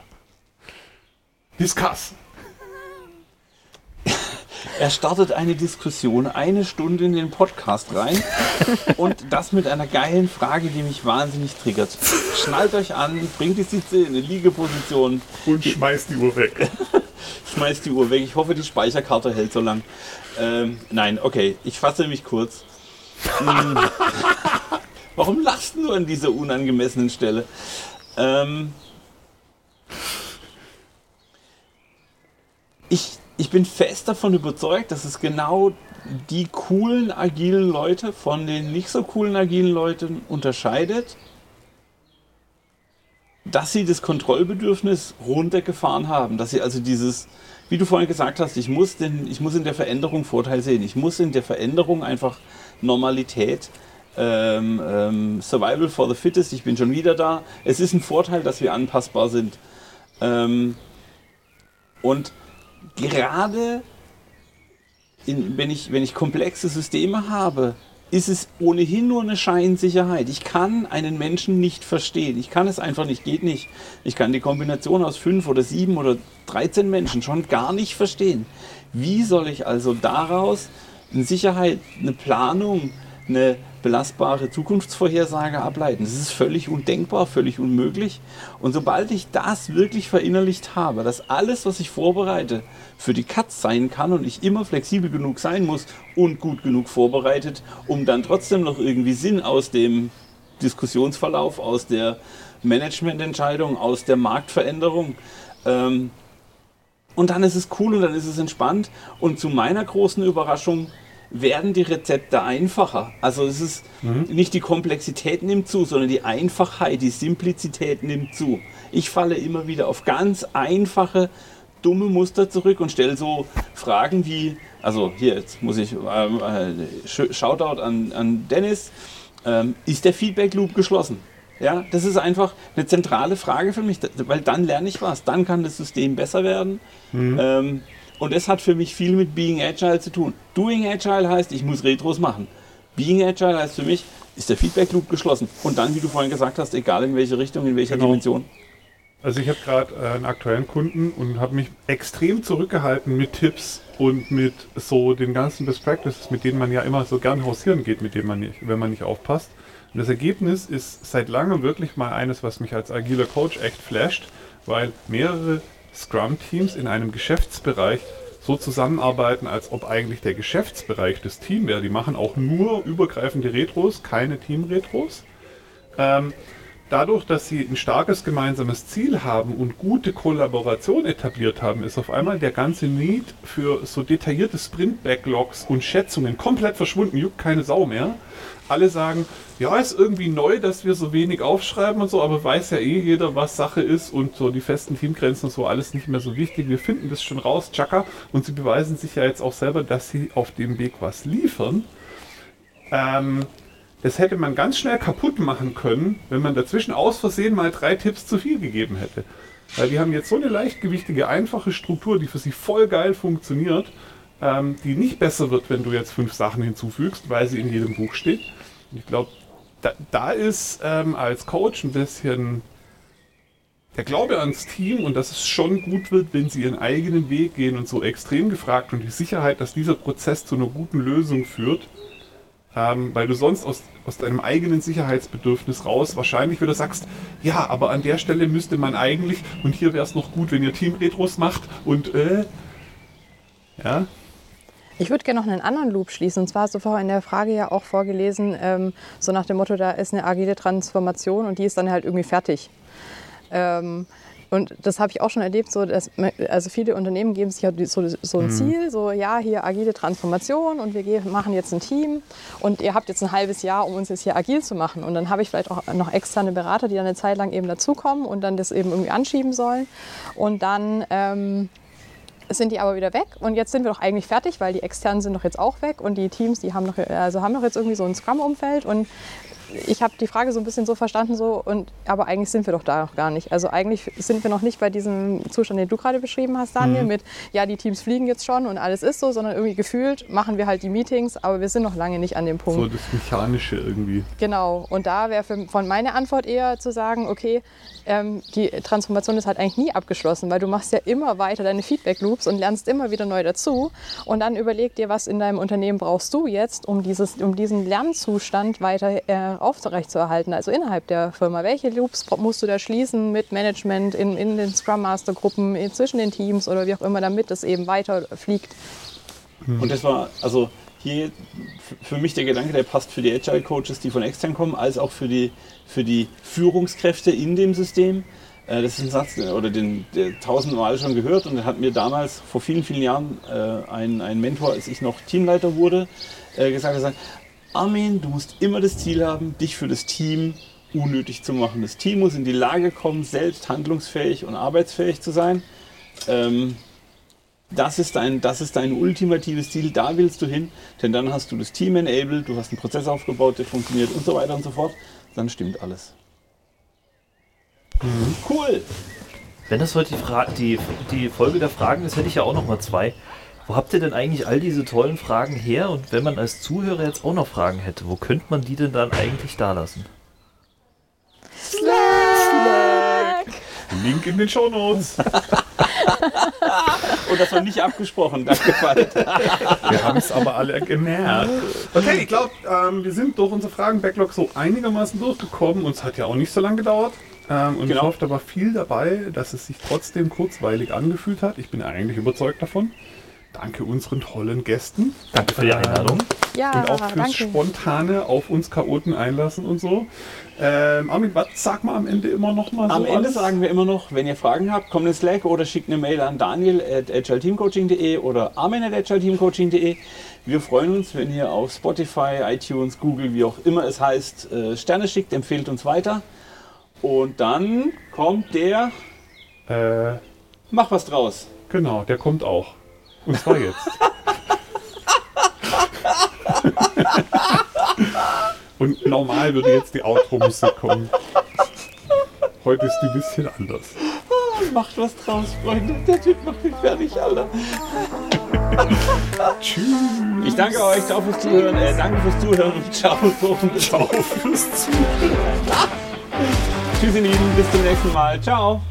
Discuss. Er startet eine Diskussion, eine Stunde in den Podcast rein und das mit einer geilen Frage, die mich wahnsinnig triggert. Schnallt euch an, bringt die Sitze in eine Liegeposition. Und schmeißt die Uhr weg. schmeißt die Uhr weg. Ich hoffe, die Speicherkarte hält so lang. Ähm, nein, okay, ich fasse mich kurz. Hm. Warum lachst du an dieser unangemessenen Stelle? Ähm, ich ich bin fest davon überzeugt, dass es genau die coolen, agilen Leute von den nicht so coolen, agilen Leuten unterscheidet, dass sie das Kontrollbedürfnis runtergefahren haben, dass sie also dieses, wie du vorhin gesagt hast, ich muss, den, ich muss in der Veränderung Vorteil sehen, ich muss in der Veränderung einfach Normalität, ähm, ähm, Survival for the Fittest, ich bin schon wieder da. Es ist ein Vorteil, dass wir anpassbar sind. Ähm, und gerade in, wenn, ich, wenn ich komplexe Systeme habe, ist es ohnehin nur eine Scheinsicherheit. Ich kann einen Menschen nicht verstehen. Ich kann es einfach nicht, geht nicht. Ich kann die Kombination aus fünf oder sieben oder 13 Menschen schon gar nicht verstehen. Wie soll ich also daraus eine Sicherheit, eine Planung, eine belastbare Zukunftsvorhersage ableiten. Das ist völlig undenkbar, völlig unmöglich. Und sobald ich das wirklich verinnerlicht habe, dass alles, was ich vorbereite, für die Katz sein kann und ich immer flexibel genug sein muss und gut genug vorbereitet, um dann trotzdem noch irgendwie Sinn aus dem Diskussionsverlauf, aus der Managemententscheidung, aus der Marktveränderung. Ähm, und dann ist es cool und dann ist es entspannt. Und zu meiner großen Überraschung werden die Rezepte einfacher. Also es ist mhm. nicht die Komplexität nimmt zu, sondern die Einfachheit, die Simplizität nimmt zu. Ich falle immer wieder auf ganz einfache, dumme Muster zurück und stelle so Fragen wie, also hier, jetzt muss ich, ähm, äh, Shoutout an, an Dennis, ähm, ist der Feedback Loop geschlossen? Ja, das ist einfach eine zentrale Frage für mich, weil dann lerne ich was, dann kann das System besser werden. Mhm. Ähm, und das hat für mich viel mit Being Agile zu tun. Doing Agile heißt, ich muss Retros machen. Being Agile heißt für mich, ist der Feedback Loop geschlossen. Und dann, wie du vorhin gesagt hast, egal in welche Richtung, in welcher genau. Dimension. Also ich habe gerade äh, einen aktuellen Kunden und habe mich extrem zurückgehalten mit Tipps und mit so den ganzen Best Practices, mit denen man ja immer so gern hausieren geht, mit denen man nicht, wenn man nicht aufpasst. Und das Ergebnis ist seit langem wirklich mal eines, was mich als agiler Coach echt flasht, weil mehrere Scrum-Teams in einem Geschäftsbereich so zusammenarbeiten, als ob eigentlich der Geschäftsbereich das Team wäre. Die machen auch nur übergreifende Retros, keine Team-Retros. Ähm, dadurch, dass sie ein starkes gemeinsames Ziel haben und gute Kollaboration etabliert haben, ist auf einmal der ganze Need für so detaillierte Sprint-Backlogs und Schätzungen komplett verschwunden, juckt keine Sau mehr alle sagen, ja, ist irgendwie neu, dass wir so wenig aufschreiben und so, aber weiß ja eh jeder, was Sache ist und so die festen Teamgrenzen und so alles nicht mehr so wichtig. Wir finden das schon raus, Chaka, und sie beweisen sich ja jetzt auch selber, dass sie auf dem Weg was liefern. Ähm, das hätte man ganz schnell kaputt machen können, wenn man dazwischen aus Versehen mal drei Tipps zu viel gegeben hätte. Weil die haben jetzt so eine leichtgewichtige, einfache Struktur, die für sie voll geil funktioniert, ähm, die nicht besser wird, wenn du jetzt fünf Sachen hinzufügst, weil sie in jedem Buch steht. Ich glaube, da, da, ist ähm, als Coach ein bisschen der Glaube ans Team und dass es schon gut wird, wenn sie ihren eigenen Weg gehen und so extrem gefragt und die Sicherheit, dass dieser Prozess zu einer guten Lösung führt, ähm, weil du sonst aus, aus deinem eigenen Sicherheitsbedürfnis raus wahrscheinlich wieder sagst, ja, aber an der Stelle müsste man eigentlich und hier wäre es noch gut, wenn ihr Team-Retros macht und äh, ja, ich würde gerne noch einen anderen Loop schließen. Und zwar hast du vorher in der Frage ja auch vorgelesen, ähm, so nach dem Motto, da ist eine agile Transformation und die ist dann halt irgendwie fertig. Ähm, und das habe ich auch schon erlebt, so dass also viele Unternehmen geben sich halt so, so ein mhm. Ziel, so ja, hier agile Transformation und wir machen jetzt ein Team und ihr habt jetzt ein halbes Jahr, um uns jetzt hier agil zu machen. Und dann habe ich vielleicht auch noch externe Berater, die dann eine Zeit lang eben dazukommen und dann das eben irgendwie anschieben sollen. Und dann ähm, sind die aber wieder weg und jetzt sind wir doch eigentlich fertig, weil die externen sind doch jetzt auch weg und die Teams, die haben noch, also haben doch jetzt irgendwie so ein Scrum-Umfeld und ich habe die Frage so ein bisschen so verstanden, so, und, aber eigentlich sind wir doch da noch gar nicht. Also eigentlich sind wir noch nicht bei diesem Zustand, den du gerade beschrieben hast, Daniel, mhm. mit, ja, die Teams fliegen jetzt schon und alles ist so, sondern irgendwie gefühlt machen wir halt die Meetings, aber wir sind noch lange nicht an dem Punkt. So das Mechanische irgendwie. Genau, und da wäre von meiner Antwort eher zu sagen, okay, ähm, die Transformation ist halt eigentlich nie abgeschlossen, weil du machst ja immer weiter deine Feedback-Loops und lernst immer wieder neu dazu und dann überleg dir, was in deinem Unternehmen brauchst du jetzt, um, dieses, um diesen Lernzustand weiter äh, aufrechtzuerhalten, also innerhalb der Firma. Welche Loops musst du da schließen mit Management in, in den Scrum Master Gruppen, zwischen den Teams oder wie auch immer, damit es eben weiter fliegt? Mhm. Und das war also hier für mich der Gedanke, der passt für die Agile Coaches, die von extern kommen, als auch für die, für die Führungskräfte in dem System. Äh, das ist ein Satz, oder den der tausendmal schon gehört und der hat mir damals vor vielen, vielen Jahren äh, ein, ein Mentor, als ich noch Teamleiter wurde, äh, gesagt, er sagt, Armin, du musst immer das Ziel haben, dich für das Team unnötig zu machen. Das Team muss in die Lage kommen, selbst handlungsfähig und arbeitsfähig zu sein. Ähm, das ist, dein, das ist dein ultimatives Ziel, da willst du hin, denn dann hast du das Team enabled, du hast einen Prozess aufgebaut, der funktioniert und so weiter und so fort. Dann stimmt alles. Mhm. Cool! Wenn das heute die, die, die Folge der Fragen ist, hätte ich ja auch noch mal zwei. Wo habt ihr denn eigentlich all diese tollen Fragen her? Und wenn man als Zuhörer jetzt auch noch Fragen hätte, wo könnte man die denn dann eigentlich da lassen? Link in den Show Notes. Und das war nicht abgesprochen. Danke, Falk. Wir haben es aber alle gemerkt. Okay, ich glaube, ähm, wir sind durch unser Fragen-Backlog so einigermaßen durchgekommen. Uns hat ja auch nicht so lange gedauert. Ähm, und ich Genau. hoffe, da war viel dabei, dass es sich trotzdem kurzweilig angefühlt hat. Ich bin eigentlich überzeugt davon. Danke unseren tollen Gästen. Danke für die Einladung. Ja, und auch fürs danke. spontane auf uns Chaoten einlassen und so. Ähm, Armin, was sag mal am Ende immer noch mal Am so Ende alles? sagen wir immer noch, wenn ihr Fragen habt, kommt in Slack oder schickt eine Mail an daniel.agilteamcoaching.de oder armin.agilteamcoaching.de. Wir freuen uns, wenn ihr auf Spotify, iTunes, Google, wie auch immer es heißt, äh, Sterne schickt, empfehlt uns weiter. Und dann kommt der, Äh, mach was draus. genau, der kommt auch. Und zwar jetzt. Und normal würde jetzt die Outro-Musik kommen. Heute ist die ein bisschen anders. Macht was draus, Freunde. Der Typ macht mich fertig, Alter. Tschüss. Ich danke euch, ciao fürs Zuhören. Äh, danke fürs Zuhören und ciao. Ciao fürs Zuhören. Tschüss, ihr Lieben. Bis zum nächsten Mal. Ciao.